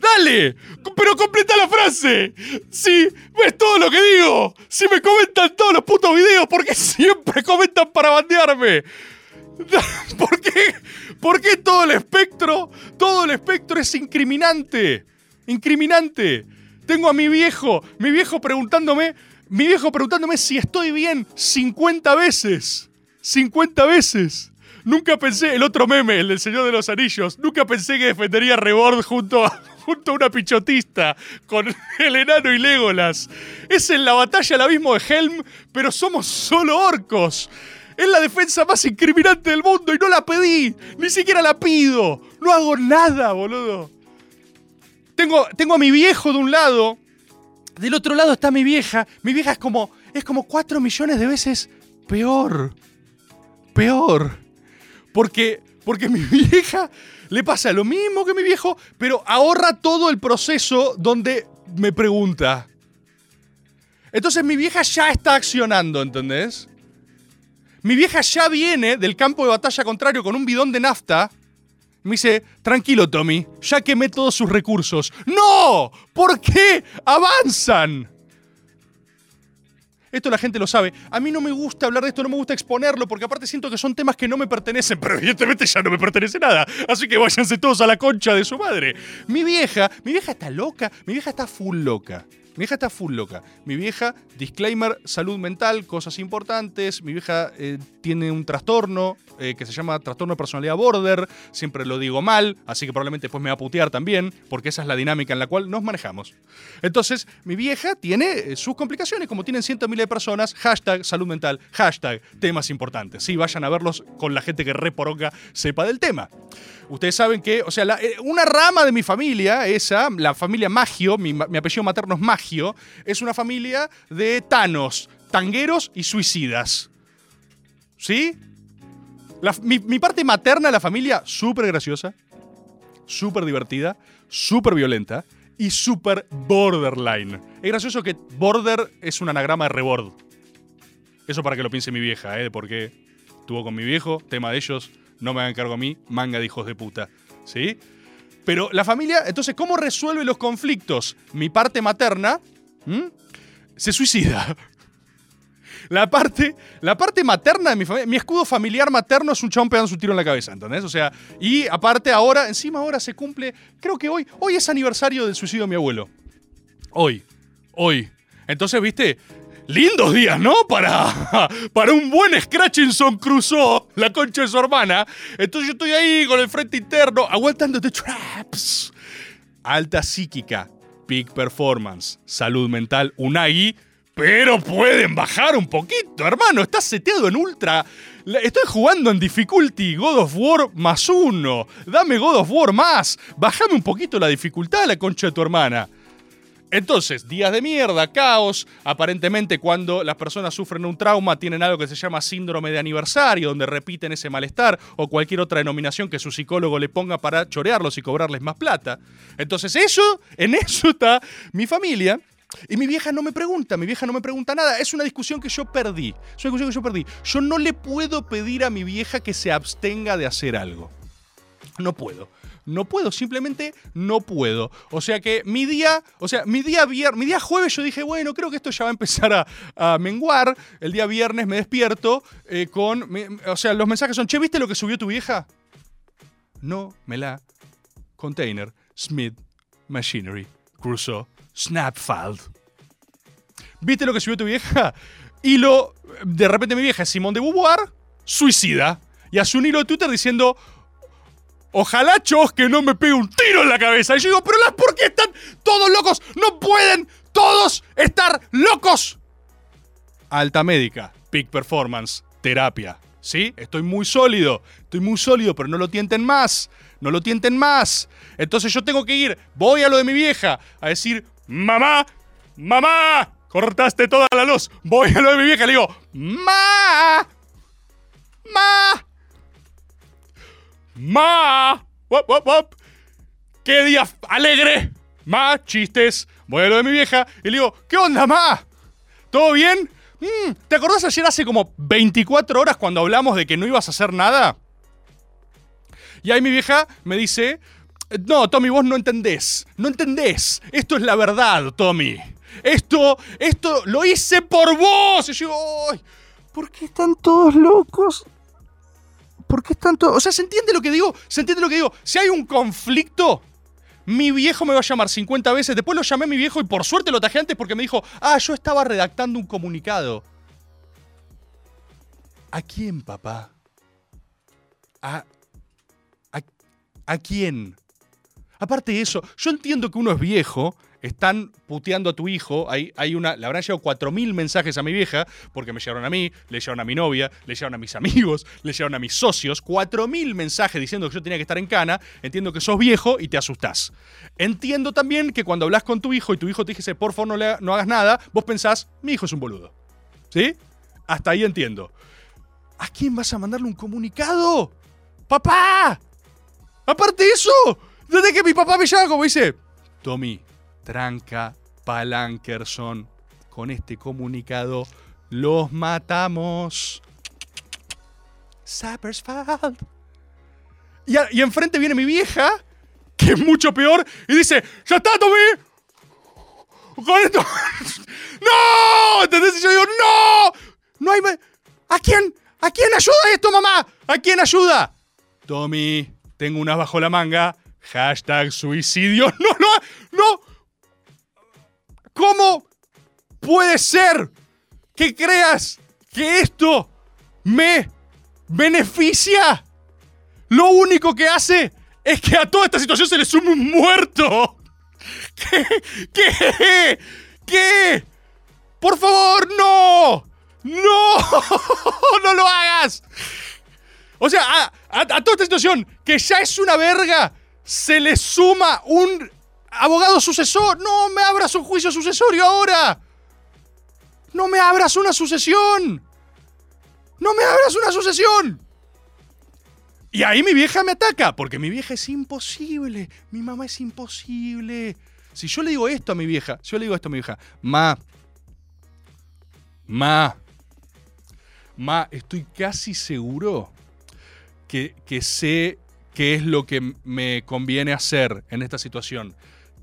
¡Dale! ¡Pero completa la frase! Si ves todo lo que digo, si me comentan todos los putos videos, porque [LAUGHS] siempre comentan para bandearme. [LAUGHS] ¿Por qué? ¿Por qué todo el espectro? Todo el espectro es incriminante. Incriminante. Tengo a mi viejo, mi viejo preguntándome, mi viejo preguntándome si estoy bien 50 veces. 50 veces. Nunca pensé, el otro meme, el del Señor de los Anillos, nunca pensé que defendería a Rebord junto a, junto a una pichotista con [LAUGHS] el enano y Legolas. Es en la batalla al abismo de Helm, pero somos solo orcos. Es la defensa más incriminante del mundo y no la pedí. Ni siquiera la pido. No hago nada, boludo. Tengo, tengo a mi viejo de un lado. Del otro lado está mi vieja. Mi vieja es como, es como 4 millones de veces peor. Peor. Porque, porque mi [LAUGHS] vieja le pasa lo mismo que mi viejo, pero ahorra todo el proceso donde me pregunta. Entonces mi vieja ya está accionando, ¿entendés? Mi vieja ya viene del campo de batalla contrario con un bidón de nafta. Me dice, tranquilo Tommy, ya quemé todos sus recursos. ¡No! ¿Por qué avanzan? Esto la gente lo sabe. A mí no me gusta hablar de esto, no me gusta exponerlo, porque aparte siento que son temas que no me pertenecen, pero evidentemente ya no me pertenece nada. Así que váyanse todos a la concha de su madre. Mi vieja, mi vieja está loca, mi vieja está full loca. Mi vieja está full loca. Mi vieja, disclaimer, salud mental, cosas importantes. Mi vieja eh, tiene un trastorno eh, que se llama trastorno de personalidad border. Siempre lo digo mal, así que probablemente después me va a putear también, porque esa es la dinámica en la cual nos manejamos. Entonces, mi vieja tiene eh, sus complicaciones, como tienen cientos miles de personas. Hashtag salud mental, hashtag temas importantes. Sí, vayan a verlos con la gente que reporonga sepa del tema. Ustedes saben que, o sea, eh, una rama de mi familia, esa, la familia Magio, mi, apellido materno es Magio, es una familia de tanos, tangueros y suicidas. ¿Sí? Mi, parte materna de la familia, súper graciosa, súper divertida, súper violenta y súper borderline. Es gracioso que border es un anagrama de rebord. Eso para que lo piense mi vieja, ¿eh? Porque estuvo con mi viejo, tema de ellos, no me hagan cargo a mí, manga de hijos de puta. ¿Sí? Pero la familia, entonces, ¿cómo resuelve los conflictos? Mi parte materna se suicida. La parte, la parte materna de mi familia, mi escudo familiar materno es un chabón pegando su tiro en la cabeza, ¿entendés? O sea, y aparte ahora, encima ahora se cumple, creo que hoy, hoy es aniversario del suicidio de mi abuelo. Hoy, hoy. Entonces, viste, lindos días, ¿no? Para, para un buen Scratchinson cruzó la concha de su hermana. Entonces yo estoy ahí con el frente interno, aguantando the traps. Alta psíquica, peak performance, salud mental, Unagi. Pero pueden bajar un poquito, hermano. Estás seteado en ultra. Estoy jugando en difficulty God of War más uno. Dame God of War más. Bájame un poquito la dificultad a la concha de tu hermana. Entonces, días de mierda, caos. Aparentemente, cuando las personas sufren un trauma, tienen algo que se llama síndrome de aniversario, donde repiten ese malestar o cualquier otra denominación que su psicólogo le ponga para chorearlos y cobrarles más plata. Entonces, eso, en eso está mi familia. Y mi vieja no me pregunta, mi vieja no me pregunta nada. Es una discusión que yo perdí. Es una discusión que yo perdí. Yo no le puedo pedir a mi vieja que se abstenga de hacer algo. No puedo. No puedo, simplemente no puedo. O sea que mi día, o sea, mi día viernes, mi día jueves yo dije, bueno, creo que esto ya va a empezar a, menguar. El día viernes me despierto eh, con, o sea, los mensajes son, che, ¿viste lo que subió tu vieja? No, me la. Container, Smith, Machinery, Crusoe, Snapfile. ¿Viste lo que subió tu vieja? Hilo, de repente mi vieja Simón de Beauvoir, suicida. Y hace un hilo de Twitter diciendo, ojalá Chos que no me pegue un tiro en la cabeza. Y yo digo, pero las ¿por qué están todos locos? No pueden todos estar locos. Alta médica, peak performance, terapia. ¿Sí? Estoy muy sólido, estoy muy sólido, pero no lo tienten más. No lo tienten más. Entonces yo tengo que ir, voy a lo de mi vieja, a decir, mamá, mamá, cortaste toda la luz. Voy a lo de mi vieja le digo, ma, ma, ma, wop, wop, wop. ¡Qué día alegre! Ma, chistes. Voy a lo de mi vieja y le digo, ¿qué onda, ma? ¿Todo bien? Mm, ¿Te acordás ayer hace como 24 horas cuando hablamos de que no ibas a hacer nada? Y ahí mi vieja me dice, no, Tommy, vos no entendés. No entendés. Esto es la verdad, Tommy. Esto, esto lo hice por vos. Y yo "Ay, ¿por qué están todos locos? ¿Por qué están todos? O sea, ¿se entiende lo que digo? ¿Se entiende lo que digo? Si hay un conflicto, mi viejo me va a llamar 50 veces. Después lo llamé a mi viejo y por suerte lo tajé antes porque me dijo, ah, yo estaba redactando un comunicado. ¿A quién, papá? ¿A, a, a quién? Aparte de eso, yo entiendo que uno es viejo, están puteando a tu hijo, hay, hay una, le habrán llegado 4.000 mensajes a mi vieja, porque me llegaron a mí, le llegaron a mi novia, le llegaron a mis amigos, le llegaron a mis socios, 4.000 mensajes diciendo que yo tenía que estar en cana, entiendo que sos viejo y te asustás. Entiendo también que cuando hablas con tu hijo y tu hijo te dice, por favor no, le no hagas nada, vos pensás, mi hijo es un boludo. ¿Sí? Hasta ahí entiendo. ¿A quién vas a mandarle un comunicado? ¡Papá! Aparte de eso, desde que mi papá me llama como dice, Tommy, tranca, Palankerson, con este comunicado los matamos. Sappersfeld. Y, y enfrente viene mi vieja, que es mucho peor, y dice, ya está, Tommy. con esto. [LAUGHS] ¡No! ¿Entendés? Y yo digo, ¡no! No hay. ¿A quién? ¿A quién ayuda esto, mamá? ¿A quién ayuda? Tommy, tengo unas bajo la manga. Hashtag suicidio. [LAUGHS] No, no, no. ¿Cómo puede ser que creas que esto me beneficia? Lo único que hace es que a toda esta situación se le sume un muerto. [LAUGHS] ¿Qué? ¿Qué? ¿Qué? Por favor, no. No. [LAUGHS] No lo hagas. O sea, a, a- toda esta situación, que ya es una verga, se le suma un abogado sucesor. No me abras un juicio sucesorio ahora. No me abras una sucesión. No me abras una sucesión. Y ahí mi vieja me ataca, porque mi vieja es imposible. Mi mamá es imposible. Si yo le digo esto a mi vieja, si yo le digo esto a mi vieja, ma, ma, ma, estoy casi seguro que, que sé qué es lo que me conviene hacer en esta situación.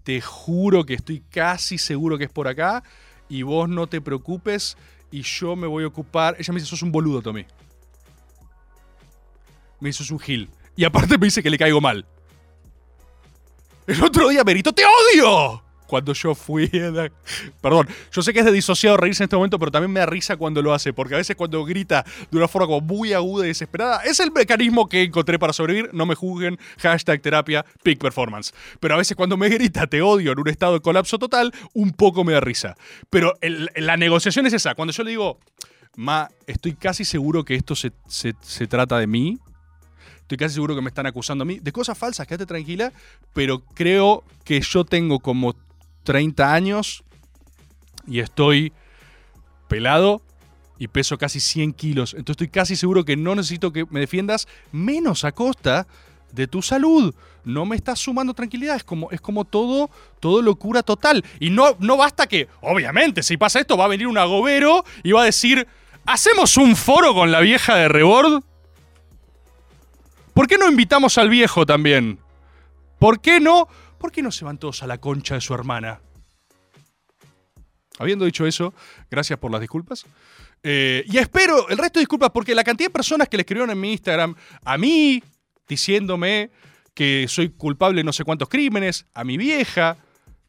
Te juro que estoy casi seguro que es por acá y vos no te preocupes y yo me voy a ocupar. Ella me dice, sos un boludo, Tommy. Me dice, sos un gil. Y aparte me dice que le caigo mal. El otro día me gritó, ¡te odio! Cuando yo fui... Perdón, yo sé que es de disociado reírse en este momento, pero también me da risa cuando lo hace, porque a veces cuando grita de una forma como muy aguda y desesperada, es el mecanismo que encontré para sobrevivir, no me juzguen, hashtag terapia, peak performance. Pero a veces cuando me grita, te odio en un estado de colapso total, un poco me da risa. Pero la negociación es esa, cuando yo le digo, ma, estoy casi seguro que esto se, se- se trata de mí, Estoy casi seguro que me están acusando a mí de cosas falsas, quédate tranquila, pero creo que yo tengo como 30 años y estoy pelado y peso casi 100 kilos. Entonces estoy casi seguro que no necesito que me defiendas menos a costa de tu salud. No me estás sumando tranquilidad. Es como, es como todo, todo locura total. Y no, no basta que, obviamente, si pasa esto, va a venir un agobero y va a decir, ¿hacemos un foro con la vieja de Rebord? ¿Por qué no invitamos al viejo también? ¿Por qué no? ¿Por qué no se van todos a la concha de su hermana? Habiendo dicho eso, gracias por las disculpas. Eh, y espero el resto de disculpas porque la cantidad de personas que le escribieron en mi Instagram a mí diciéndome que soy culpable de no sé cuántos crímenes, a mi vieja,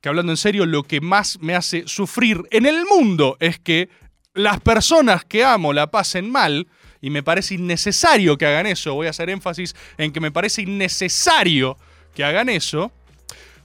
que hablando en serio, lo que más me hace sufrir en el mundo es que las personas que amo la pasen mal y me parece innecesario que hagan eso. Voy a hacer énfasis en que me parece innecesario que hagan eso.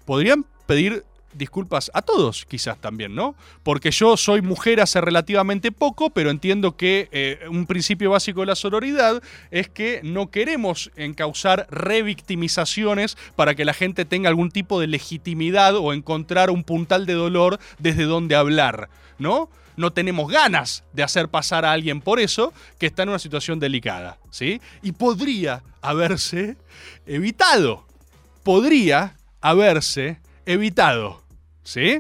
Podrían pedir disculpas a todos, quizás también, ¿no? Porque yo soy mujer hace relativamente poco, pero entiendo que eh, un principio básico de la sororidad es que no queremos encauzar revictimizaciones para que la gente tenga algún tipo de legitimidad o encontrar un puntal de dolor desde donde hablar, ¿no? No tenemos ganas de hacer pasar a alguien por eso que está en una situación delicada, ¿sí? Y podría haberse evitado. Podría haberse evitado. ¿Sí?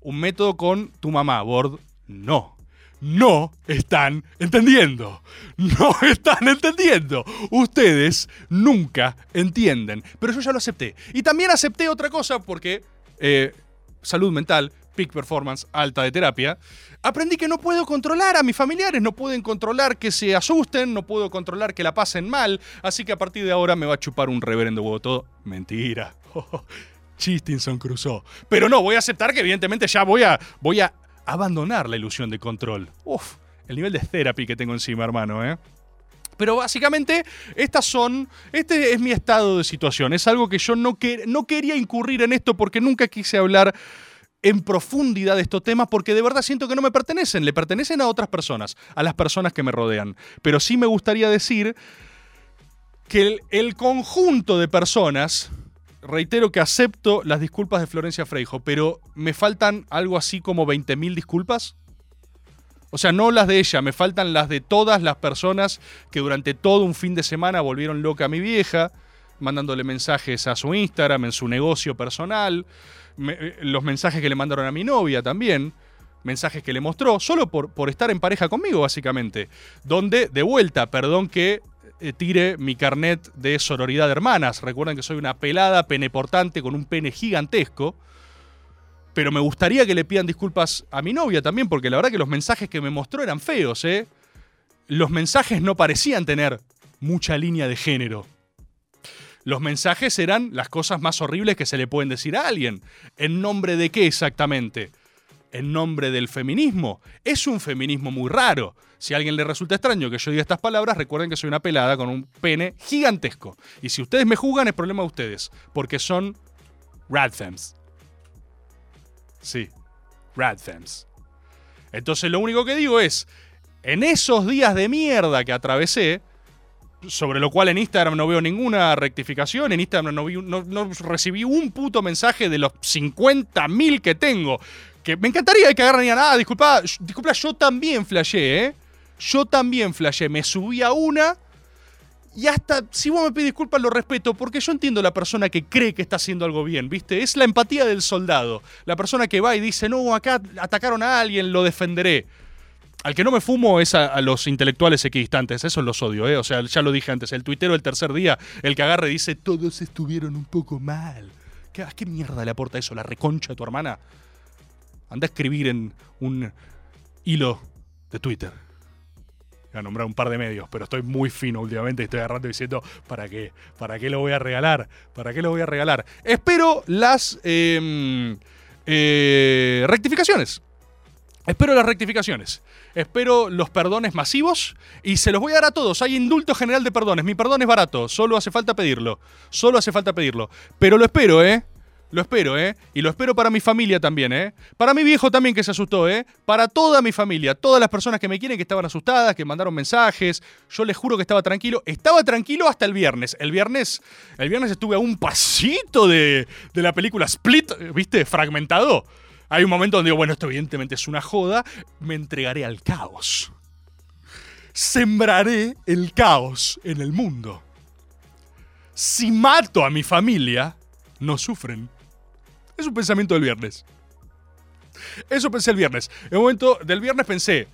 Un método con tu mamá, Bord. No. No están entendiendo. No [LAUGHS] están entendiendo. Ustedes nunca entienden. Pero yo ya lo acepté. Y también acepté otra cosa porque eh, salud mental, peak performance, alta de terapia. Aprendí que no puedo controlar a mis familiares, no pueden controlar que se asusten, no puedo controlar que la pasen mal. Así que a partir de ahora me va a chupar un reverendo huevo. Mentira. [LAUGHS] Chistinson cruzó. Pero no, voy a aceptar que evidentemente ya voy a, voy a abandonar la ilusión de control. Uf, el nivel de therapy que tengo encima, hermano, ¿eh? Pero básicamente, estas son. Este es mi estado de situación. Es algo que yo no, que, no quería incurrir en esto porque nunca quise hablar en profundidad estos temas porque de verdad siento que no me pertenecen. Le pertenecen a otras personas, a las personas que me rodean. Pero sí me gustaría decir que el, el conjunto de personas. Reitero que acepto las disculpas de Florencia Freijo, pero me faltan algo así como 20.000 disculpas. O sea, no las de ella, me faltan las de todas las personas que durante todo un fin de semana volvieron loca a mi vieja, mandándole mensajes a su Instagram, en su negocio personal, eh, los mensajes que le mandaron a mi novia también, mensajes que le mostró, solo por, por estar en pareja conmigo, básicamente. Donde, de vuelta, perdón que eh, tire mi carnet de sororidad de hermanas. Recuerden que soy una pelada peneportante con un pene gigantesco. Pero me gustaría que le pidan disculpas a mi novia también, porque la verdad que los mensajes que me mostró eran feos, ¿eh? Los mensajes no parecían tener mucha línea de género. Los mensajes eran las cosas más horribles que se le pueden decir a alguien. ¿En nombre de qué exactamente? ¿En nombre del feminismo? Es un feminismo muy raro. Si a alguien le resulta extraño que yo diga estas palabras, recuerden que soy una pelada con un pene gigantesco. Y si ustedes me juzgan, es problema de ustedes, porque son radfems. Sí, radfems. Entonces lo único que digo es, en esos días de mierda que atravesé, sobre lo cual en Instagram no veo ninguna rectificación, en Instagram no, no- recibí un puto mensaje de los 50.000 que tengo. Que me encantaría que agarren y digan, ah, disculpa, disculpa, yo también flashé, ¿eh? Yo también flashé, me subí a una y hasta si vos me pides disculpas lo respeto porque yo entiendo la persona que cree que está haciendo algo bien, ¿viste? Es la empatía del soldado. La persona que va y dice, no, acá atacaron a alguien, lo defenderé. Al que no me fumo es a, a los intelectuales equidistantes, eso los odio, ¿eh? O sea, ya lo dije antes, el tuitero del tercer día, el que agarre dice, todos estuvieron un poco mal. ¿Qué, ¿A qué mierda le aporta eso? ¿La reconcha de tu hermana? Anda a escribir en un hilo de Twitter. Voy a nombrar un par de medios, pero estoy muy fino últimamente y estoy agarrando diciendo, ¿para qué? ¿Para qué lo voy a regalar? ¿Para qué lo voy a regalar? Espero las em, eh, rectificaciones. Espero las rectificaciones. Espero los perdones masivos y se los voy a dar a todos. Hay indulto general de perdones. Mi perdón es barato. Solo hace falta pedirlo. Solo hace falta pedirlo. Pero lo espero, ¿eh? Lo espero, ¿eh? Y lo espero para mi familia también, ¿eh? Para mi viejo también que se asustó, ¿eh? Para toda mi familia. Todas las personas que me quieren que estaban asustadas, que mandaron mensajes. Yo les juro que estaba tranquilo. Estaba tranquilo hasta el viernes. El viernes, el viernes estuve a un pasito de, de la película Split, ¿viste? Fragmentado. Hay un momento donde digo, bueno, esto evidentemente es una joda, me entregaré al caos. Sembraré el caos en el mundo. Si mato a mi familia, no sufren. Es un pensamiento del viernes. Eso pensé el viernes. En un momento del viernes pensé,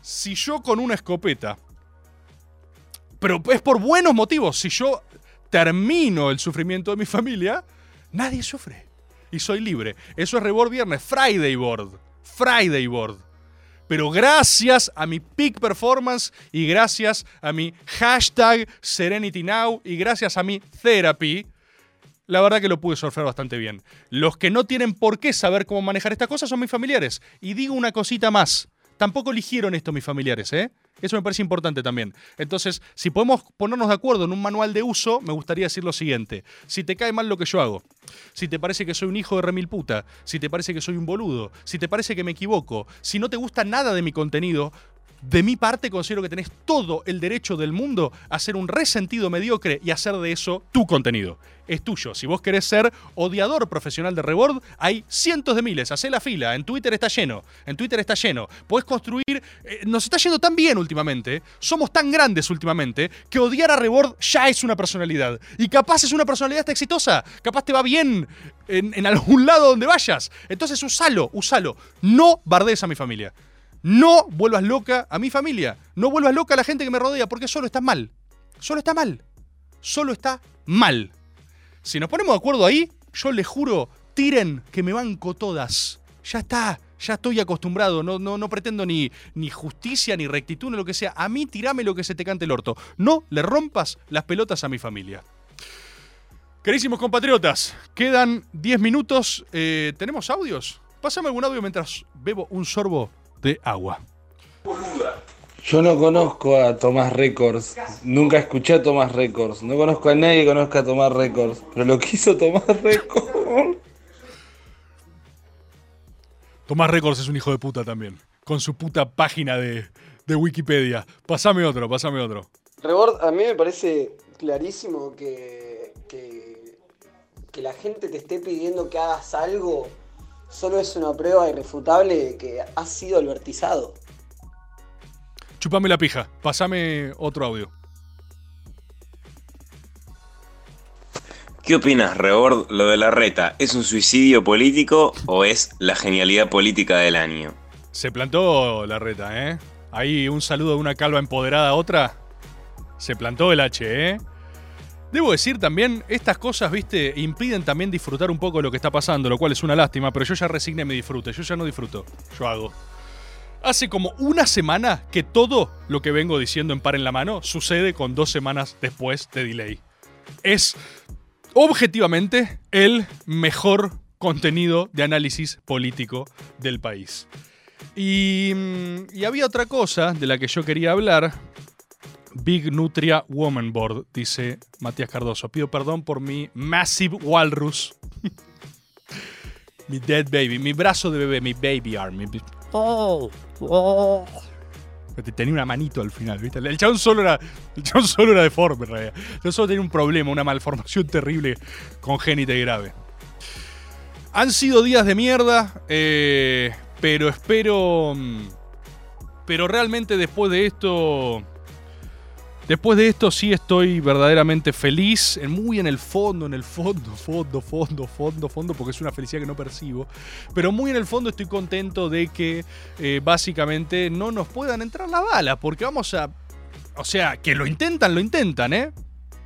si yo con una escopeta, pero es por buenos motivos, si yo termino el sufrimiento de mi familia, nadie sufre y soy libre. Eso es Rebord Viernes, Friday Board. Friday Board. Pero gracias a mi peak performance y gracias a mi hashtag Serenity Now y gracias a mi therapy, la verdad que lo pude surfear bastante bien. Los que no tienen por qué saber cómo manejar estas cosas son mis familiares. Y digo una cosita más. Tampoco eligieron esto mis familiares, ¿eh? Eso me parece importante también. Entonces, si podemos ponernos de acuerdo en un manual de uso, me gustaría decir lo siguiente. Si te cae mal lo que yo hago, si te parece que soy un hijo de remil puta, si te parece que soy un boludo, si te parece que me equivoco, si no te gusta nada de mi contenido, de mi parte considero que tenés todo el derecho del mundo a ser un resentido mediocre y hacer de eso tu contenido. Es tuyo. Si vos querés ser odiador profesional de Rebord, hay cientos de miles. Hacé la fila. En Twitter está lleno. En Twitter está lleno. Podés construir. eh, nos está yendo tan bien últimamente. Somos tan grandes últimamente que odiar a Rebord ya es una personalidad. Y capaz es una personalidad exitosa. Capaz te va bien en, en algún lado donde vayas. Entonces usalo, usalo. No bardees a mi familia. No vuelvas loca a mi familia. No vuelvas loca a la gente que me rodea porque solo está mal. Solo está mal. Solo está mal. Si nos ponemos de acuerdo ahí, yo les juro, tiren que me banco todas. Ya está, ya estoy acostumbrado. No, no, no pretendo ni, ni justicia, ni rectitud, ni lo que sea. A mí tirame lo que se te cante el orto. No le rompas las pelotas a mi familia. Querísimos compatriotas, quedan 10 minutos. Eh, ¿Tenemos audios? Pásame algún audio mientras bebo un sorbo de agua. Yo no conozco a Tomás Records, nunca escuché a Tomás Records, no conozco a nadie que conozca a Tomás Records, pero lo que hizo Tomás Records. Tomás Records es un hijo de puta también. Con su puta página de, de Wikipedia. Pasame otro, pasame otro. Rebord, a mí me parece clarísimo que, que, que la gente te esté pidiendo que hagas algo solo es una prueba irrefutable de que has sido albertizado. Chupame la pija. Pasame otro audio. ¿Qué opinas, Rebord? Lo de la reta, ¿es un suicidio político o es la genialidad política del año? Se plantó la reta, ¿eh? Ahí un saludo de una calva empoderada a otra. Se plantó el H, ¿eh? Debo decir también, estas cosas, viste, impiden también disfrutar un poco de lo que está pasando, lo cual es una lástima, pero yo ya resigné mi disfrute, yo ya no disfruto, yo hago. Hace como una semana que todo lo que vengo diciendo en par en la mano sucede con dos semanas después de delay. Es objetivamente el mejor contenido de análisis político del país. Y, mm, y había otra cosa de la que yo quería hablar. Big Nutria Woman Board, dice Matías Cardoso. Pido perdón por mi Massive Walrus. [LAUGHS] mi dead baby, mi brazo de bebé, mi baby arm. mi- Oh, oh. Tenía una manito al final, ¿viste? El chabón solo era, el chabón solo era deforme, en realidad. El chabón solo tenía un problema, una malformación terrible, congénita y grave. Han sido días de mierda, eh, pero espero. mm, Pero realmente después de esto. Después de esto sí estoy verdaderamente feliz, muy en el fondo, en el fondo, fondo, fondo, fondo, fondo, porque es una felicidad que no percibo. Pero muy en el fondo estoy contento de que eh, básicamente no nos puedan entrar las balas, porque vamos a... O sea, que lo intentan, lo intentan, ¿eh?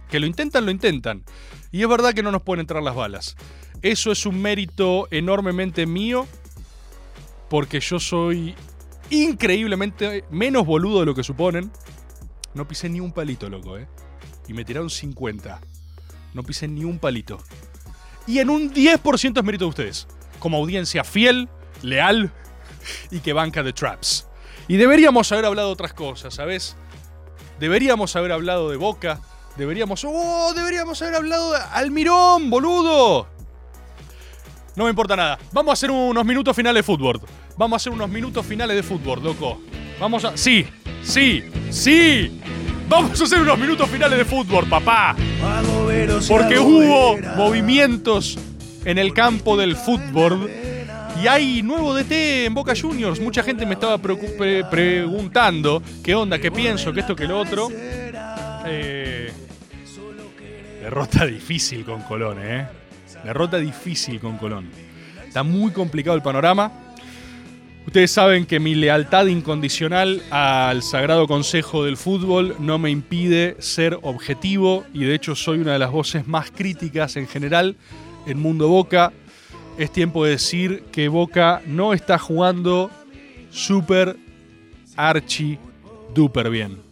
Que lo intentan, lo intentan. Y es verdad que no nos pueden entrar las balas. Eso es un mérito enormemente mío, porque yo soy increíblemente menos boludo de lo que suponen. No pisé ni un palito, loco, ¿eh? Y me tiraron 50. No pisé ni un palito. Y en un 10% es mérito de ustedes. Como audiencia fiel, leal y que banca de traps. Y deberíamos haber hablado de otras cosas, ¿sabes? Deberíamos haber hablado de Boca. Deberíamos... ¡Oh! Deberíamos haber hablado de Almirón, boludo. No me importa nada. Vamos a hacer unos minutos finales de fútbol. Vamos a hacer unos minutos finales de fútbol, loco. Vamos a... Sí, sí, sí. Vamos a hacer unos minutos finales de fútbol, papá. Porque hubo movimientos en el campo del fútbol. Y hay nuevo DT en Boca Juniors. Mucha gente me estaba preguntando qué onda, qué pienso, que esto, que lo otro. Eh, derrota difícil con Colón, ¿eh? Derrota difícil con Colón. Está muy complicado el panorama. Ustedes saben que mi lealtad incondicional al Sagrado Consejo del Fútbol no me impide ser objetivo y de hecho soy una de las voces más críticas en general en Mundo Boca. Es tiempo de decir que Boca no está jugando super archi duper bien.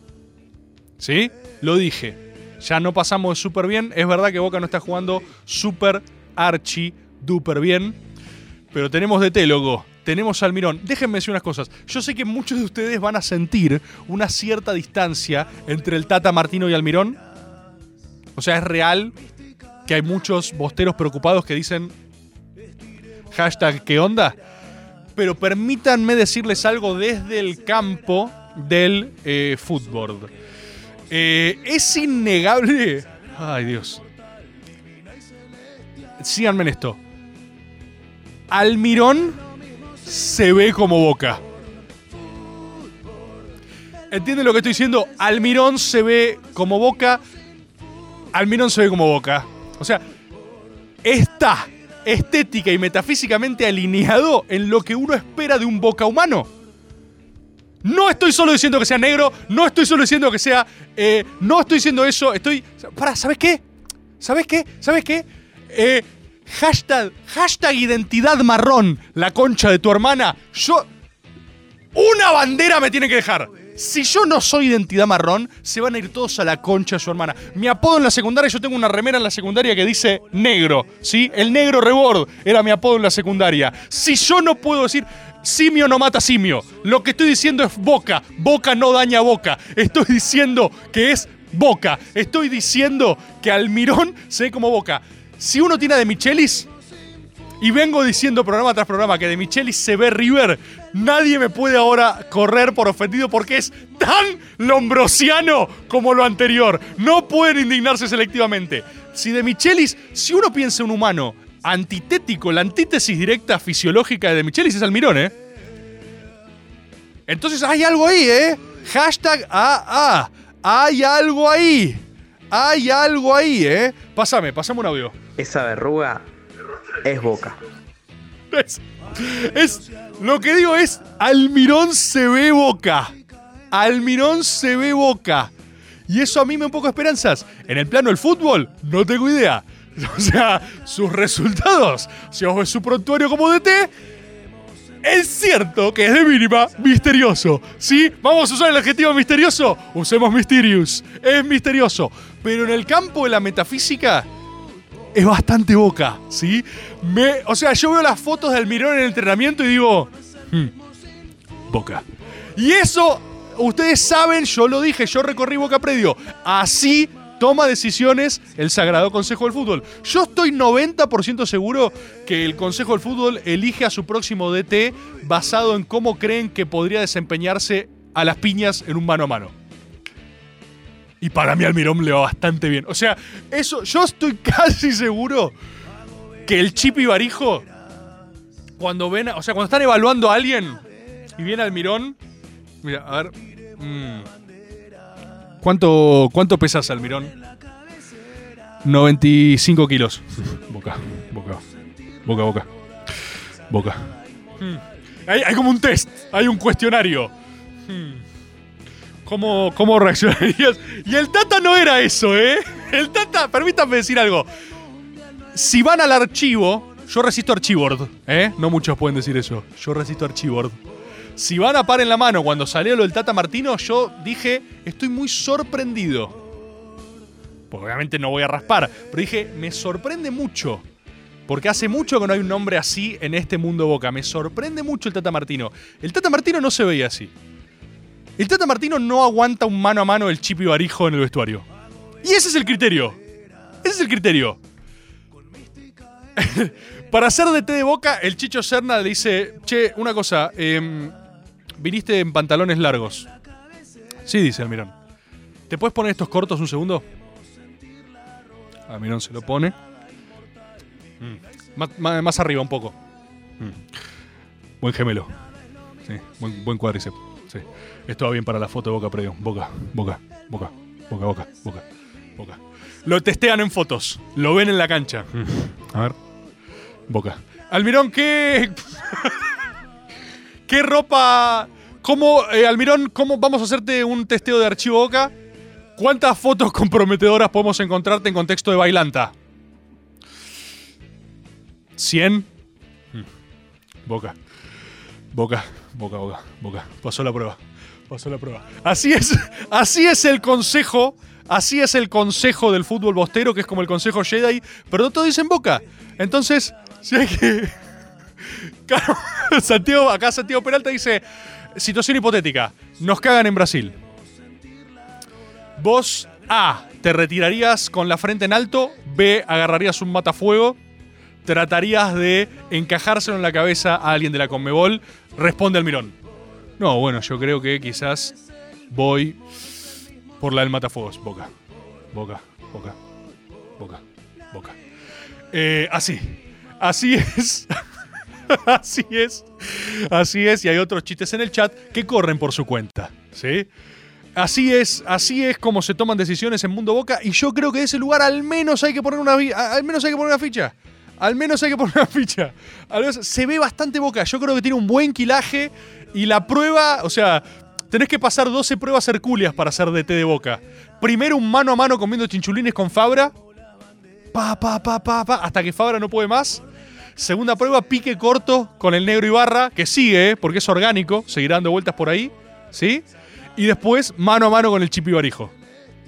¿Sí? Lo dije. Ya no pasamos de súper bien. Es verdad que Boca no está jugando súper archi duper bien. Pero tenemos de loco. Tenemos a Almirón. Déjenme decir unas cosas. Yo sé que muchos de ustedes van a sentir una cierta distancia entre el Tata Martino y Almirón. O sea, es real que hay muchos bosteros preocupados que dicen hashtag ¿qué onda? Pero permítanme decirles algo desde el campo del eh, fútbol. Eh, es innegable. Ay, Dios. Síganme en esto. Almirón se ve como boca. ¿Entienden lo que estoy diciendo? Almirón se ve como boca. Almirón se ve como boca. O sea, está estética y metafísicamente alineado en lo que uno espera de un boca humano. No estoy solo diciendo que sea negro, no estoy solo diciendo que sea. eh, no estoy diciendo eso, estoy. Para, ¿sabes qué? ¿Sabes qué? ¿Sabes qué? Eh, hashtag, hashtag identidad marrón, la concha de tu hermana. Yo. Una bandera me tiene que dejar. Si yo no soy identidad marrón, se van a ir todos a la concha de su hermana. Mi apodo en la secundaria, yo tengo una remera en la secundaria que dice negro, ¿sí? El negro rebord era mi apodo en la secundaria. Si yo no puedo decir simio no mata simio, lo que estoy diciendo es boca, boca no daña boca. Estoy diciendo que es boca. Estoy diciendo que Almirón se ve como boca. Si uno tiene a de Michelis, y vengo diciendo programa tras programa que de Michelis se ve River. Nadie me puede ahora correr por ofendido porque es tan lombrosiano como lo anterior. No pueden indignarse selectivamente. Si de Michelis, si uno piensa un humano antitético, la antítesis directa fisiológica de de Michelis es Almirón, ¿eh? Entonces hay algo ahí, ¿eh? Hashtag AA. Hay algo ahí. Hay algo ahí, ¿eh? Pásame, pasame un audio. Esa verruga es boca. Es, es- lo que digo es, Almirón se ve boca. Almirón se ve boca. Y eso a mí me da un poco esperanzas. En el plano del fútbol, no tengo idea. [LAUGHS] O sea, sus resultados, si os ves su prontuario como DT, es cierto que es de mínima misterioso. ¿Sí? Vamos a usar el adjetivo misterioso. Usemos mysterious. Es misterioso. Pero en el campo de la metafísica es bastante boca. ¿Sí? O sea, yo veo las fotos del Mirón en el entrenamiento y digo. "Hmm, boca. Y eso, ustedes saben, yo lo dije, yo recorrí Boca Predio. Así toma decisiones el Sagrado Consejo del Fútbol. Yo estoy 90% seguro que el Consejo del Fútbol elige a su próximo DT basado en cómo creen que podría desempeñarse a las piñas en un mano a mano. Y para mí Almirón le va bastante bien. O sea, eso, yo estoy [LAUGHS] casi seguro que el Chip y Barijo, cuando ven, o sea, cuando están evaluando a alguien y viene Almirón, mira, a ver, mm, ¿cuánto, cuánto pesas Almirón? 95 kilos. [LAUGHS] Boca, boca, boca, boca, boca. Mm. Hay, hay como un test, hay un cuestionario. Hmm. ¿Cómo, ¿Cómo reaccionarías? Y el Tata no era eso, ¿eh? El Tata, permítanme decir algo. Si van al archivo, yo resisto Archivord, ¿eh? No muchos pueden decir eso. Yo resisto Archivord. Si van a par en la mano cuando salió lo del Tata Martino, yo dije, estoy muy sorprendido. Porque obviamente no voy a raspar, pero dije, me sorprende mucho. Porque hace mucho que no hay un nombre así en este mundo Boca. Me sorprende mucho el Tata Martino. El Tata Martino no se veía así. El Tata Martino no aguanta un mano a mano el chip y barijo en el vestuario. Y ese es el criterio. Ese es el criterio. [LAUGHS] Para hacer DT de boca, el Chicho Serna le dice: Che, una cosa, em, viniste en pantalones largos. Sí, dice Almirón. ¿Te puedes poner estos cortos un segundo? Almirón se lo pone. Mm. Más, arriba un poco. Mm. Buen gemelo. Sí, buen, buen cuádriceps. Sí. Esto va bien para la foto de Boca Predio. Boca, boca, boca, boca, boca, boca, boca. Lo testean en fotos. Lo ven en la cancha. Mm. A ver. Boca. Almirón, ¿qué. [LAUGHS] ¿Qué ropa. ¿Cómo, eh, Almirón, cómo vamos a hacerte un testeo de archivo Boca? ¿Cuántas fotos [LAUGHS] comprometedoras podemos encontrarte en contexto de bailanta? ¿100? Mm. Boca. Boca, boca, boca, boca. Pasó la prueba. Pasó la prueba. Así es, [LAUGHS] así es el consejo. Así es el consejo del fútbol bostero, que es como el consejo Jedi, pero no todos dicen boca. Entonces, [LAUGHS] si hay que. [LAUGHS] Santiago, acá Santiago Peralta dice: situación hipotética. Nos cagan en Brasil. Vos, A, te retirarías con la frente en alto. B, agarrarías un matafuego. Tratarías de encajárselo en la cabeza a alguien de la Conmebol. Responde Almirón. No, bueno, yo creo que quizás voy por la del matafuegos. Boca. Boca. Boca. Boca. Boca. Eh, así. Así [LAUGHS] es. [LAUGHS] así es. Así es. Y hay otros chistes en el chat que corren por su cuenta. ¿Sí? Así es, así es como se toman decisiones en Mundo Boca. Y yo creo que de ese lugar al menos hay que poner una al menos hay que poner una ficha. Al menos hay que poner una ficha. Al menos se ve bastante boca. Yo creo que tiene un buen quilaje. Y la prueba, o sea, tenés que pasar 12 pruebas hercúleas para hacer DT de boca. Primero un mano a mano comiendo chinchulines con Fabra. Pa, pa, pa, pa, pa, hasta que Fabra no puede más. Segunda prueba, pique corto con el negro Ibarra, que sigue, ¿eh? porque es orgánico, seguirá dando vueltas por ahí. ¿Sí? Y después, mano a mano con el Chipi Barijo.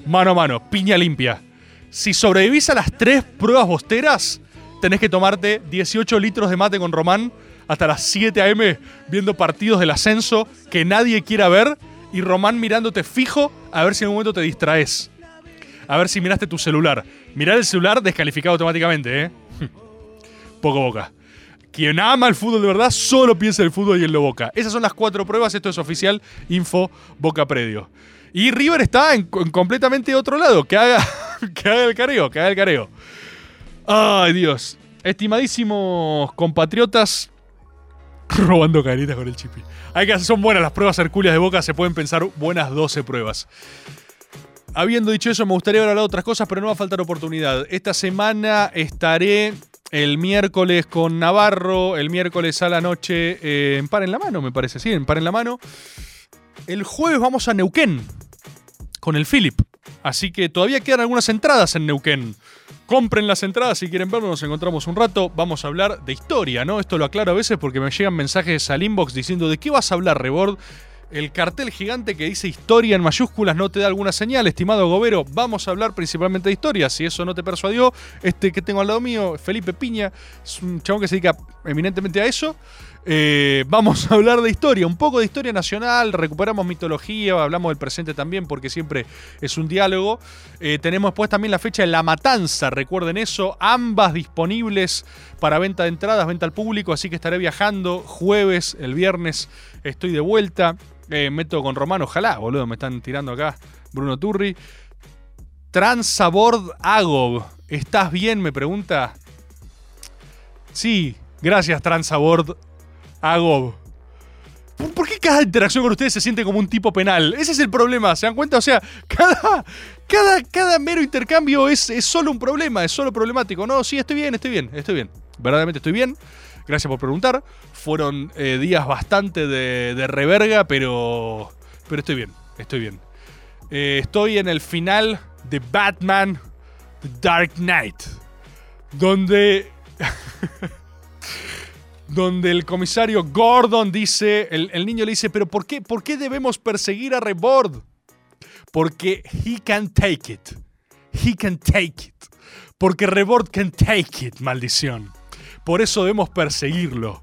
Mano a mano, piña limpia. Si sobrevivís a las tres pruebas bosteras, tenés que tomarte 18 litros de mate con Román hasta las 7 a.m. viendo partidos del ascenso que nadie quiera ver y Román mirándote fijo a ver si en un momento te distraes. A ver si miraste tu celular. Mirar el celular descalificado automáticamente, ¿eh? Poco boca. Quien ama el fútbol de verdad solo piensa en el fútbol y en lo boca. Esas son las cuatro pruebas. Esto es oficial. Info Boca Predio. Y River está en, en completamente otro lado. Que haga, [LAUGHS] que haga el careo, que haga el careo. Ay, Dios. Estimadísimos compatriotas. Robando caritas con el chipi. Hay que, son buenas las pruebas hercúleas de boca. Se pueden pensar buenas 12 pruebas. Habiendo dicho eso, me gustaría hablar de otras cosas, pero no va a faltar oportunidad. Esta semana estaré el miércoles con Navarro, el miércoles a la noche eh, en Par en la Mano, me parece, sí, en Par en la Mano. El jueves vamos a Neuquén con el Philip. Así que todavía quedan algunas entradas en Neuquén. Compren las entradas si quieren verlo, nos encontramos un rato. Vamos a hablar de historia, ¿no? Esto lo aclaro a veces porque me llegan mensajes al inbox diciendo de qué vas a hablar, Rebord. El cartel gigante que dice historia en mayúsculas no te da alguna señal, estimado Gobero. Vamos a hablar principalmente de historia. Si eso no te persuadió, este que tengo al lado mío, Felipe Piña, es un chabón que se dedica eminentemente a eso. Eh, vamos a hablar de historia, un poco de historia nacional, recuperamos mitología, hablamos del presente también porque siempre es un diálogo. Eh, tenemos después también la fecha de La Matanza, recuerden eso, ambas disponibles para venta de entradas, venta al público, así que estaré viajando jueves, el viernes estoy de vuelta. Eh, meto con Romano, ojalá, boludo, me están tirando acá. Bruno Turri. Transabord Agob, ¿estás bien? Me pregunta. Sí, gracias Transabord Agob. ¿Por- ¿Por qué cada interacción con ustedes se siente como un tipo penal? Ese es el problema, ¿se dan cuenta? O sea, cada, cada, cada mero intercambio es, solo un problema, es solo problemático. No, sí, estoy bien, estoy bien, estoy bien. Verdaderamente estoy bien. Gracias por preguntar. Fueron eh, días bastante de, de reverga, pero, pero estoy bien, estoy bien. Eh, estoy en el final de Batman The Dark Knight, donde [LAUGHS] donde el comisario Gordon dice, el, el niño le dice, pero ¿por qué, ¿por qué debemos perseguir a Rebord? Porque he can take it. He can take it. Porque Rebord can take it, maldición. Por eso debemos perseguirlo.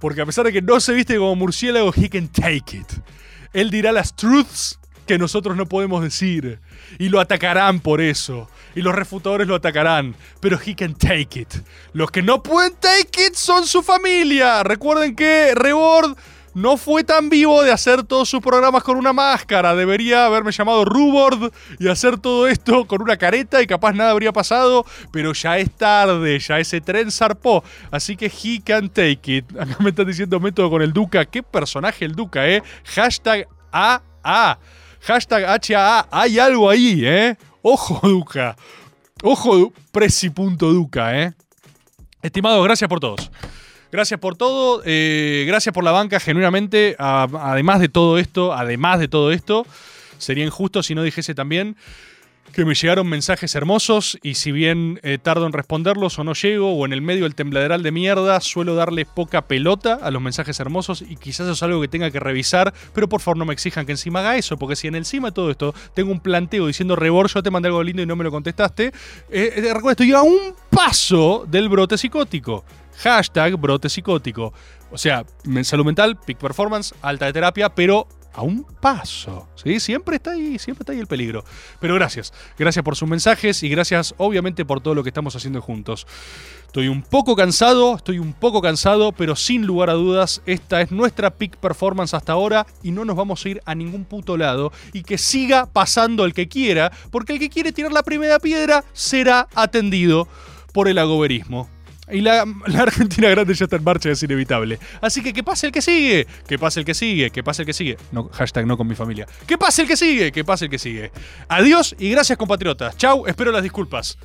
Porque a pesar de que no se viste como murciélago, he can take it. Él dirá las truths que nosotros no podemos decir. Y lo atacarán por eso. Y los refutadores lo atacarán. Pero he can take it. Los que no pueden take it son su familia. Recuerden que Rebord no fue tan vivo de hacer todos sus programas con una máscara. Debería haberme llamado Rubord y hacer todo esto con una careta y capaz nada habría pasado. Pero ya es tarde, ya ese tren zarpó. Así que he can take it. Acá me están diciendo método con el Duca. ¿Qué personaje el Duca, eh? Hashtag AA. Hashtag HAA. Hay algo ahí, eh. Ojo, Duca. Ojo, presi.duca, eh. Estimados, gracias por todos. Gracias por todo, eh, gracias por la banca, genuinamente. Además de todo esto, además de todo esto, sería injusto si no dijese también que me llegaron mensajes hermosos y si bien eh, tardo en responderlos o no llego o en el medio del tembladeral de mierda, suelo darle poca pelota a los mensajes hermosos y quizás eso es algo que tenga que revisar, pero por favor no me exijan que encima haga eso, porque si en encima de todo esto tengo un planteo diciendo Rebor, yo te mandé algo lindo y no me lo contestaste, eh, eh, recuerda, estoy a un paso del brote psicótico. Hashtag brote psicótico. O sea, salud mental, peak performance, alta de terapia, pero a un paso. ¿sí? Siempre está ahí, siempre está ahí el peligro. Pero gracias. Gracias por sus mensajes y gracias obviamente por todo lo que estamos haciendo juntos. Estoy un poco cansado, estoy un poco cansado, pero sin lugar a dudas, esta es nuestra peak performance hasta ahora y no nos vamos a ir a ningún puto lado y que siga pasando el que quiera, porque el que quiere tirar la primera piedra será atendido por el agoberismo. Y la, Argentina grande ya está en marcha, es inevitable. Así que que pase el que sigue, que pase el que sigue, que pase el que sigue. No, hashtag no con mi familia. Que pase el que sigue, que pase el que sigue. Adiós y gracias compatriotas. Chau, espero las disculpas.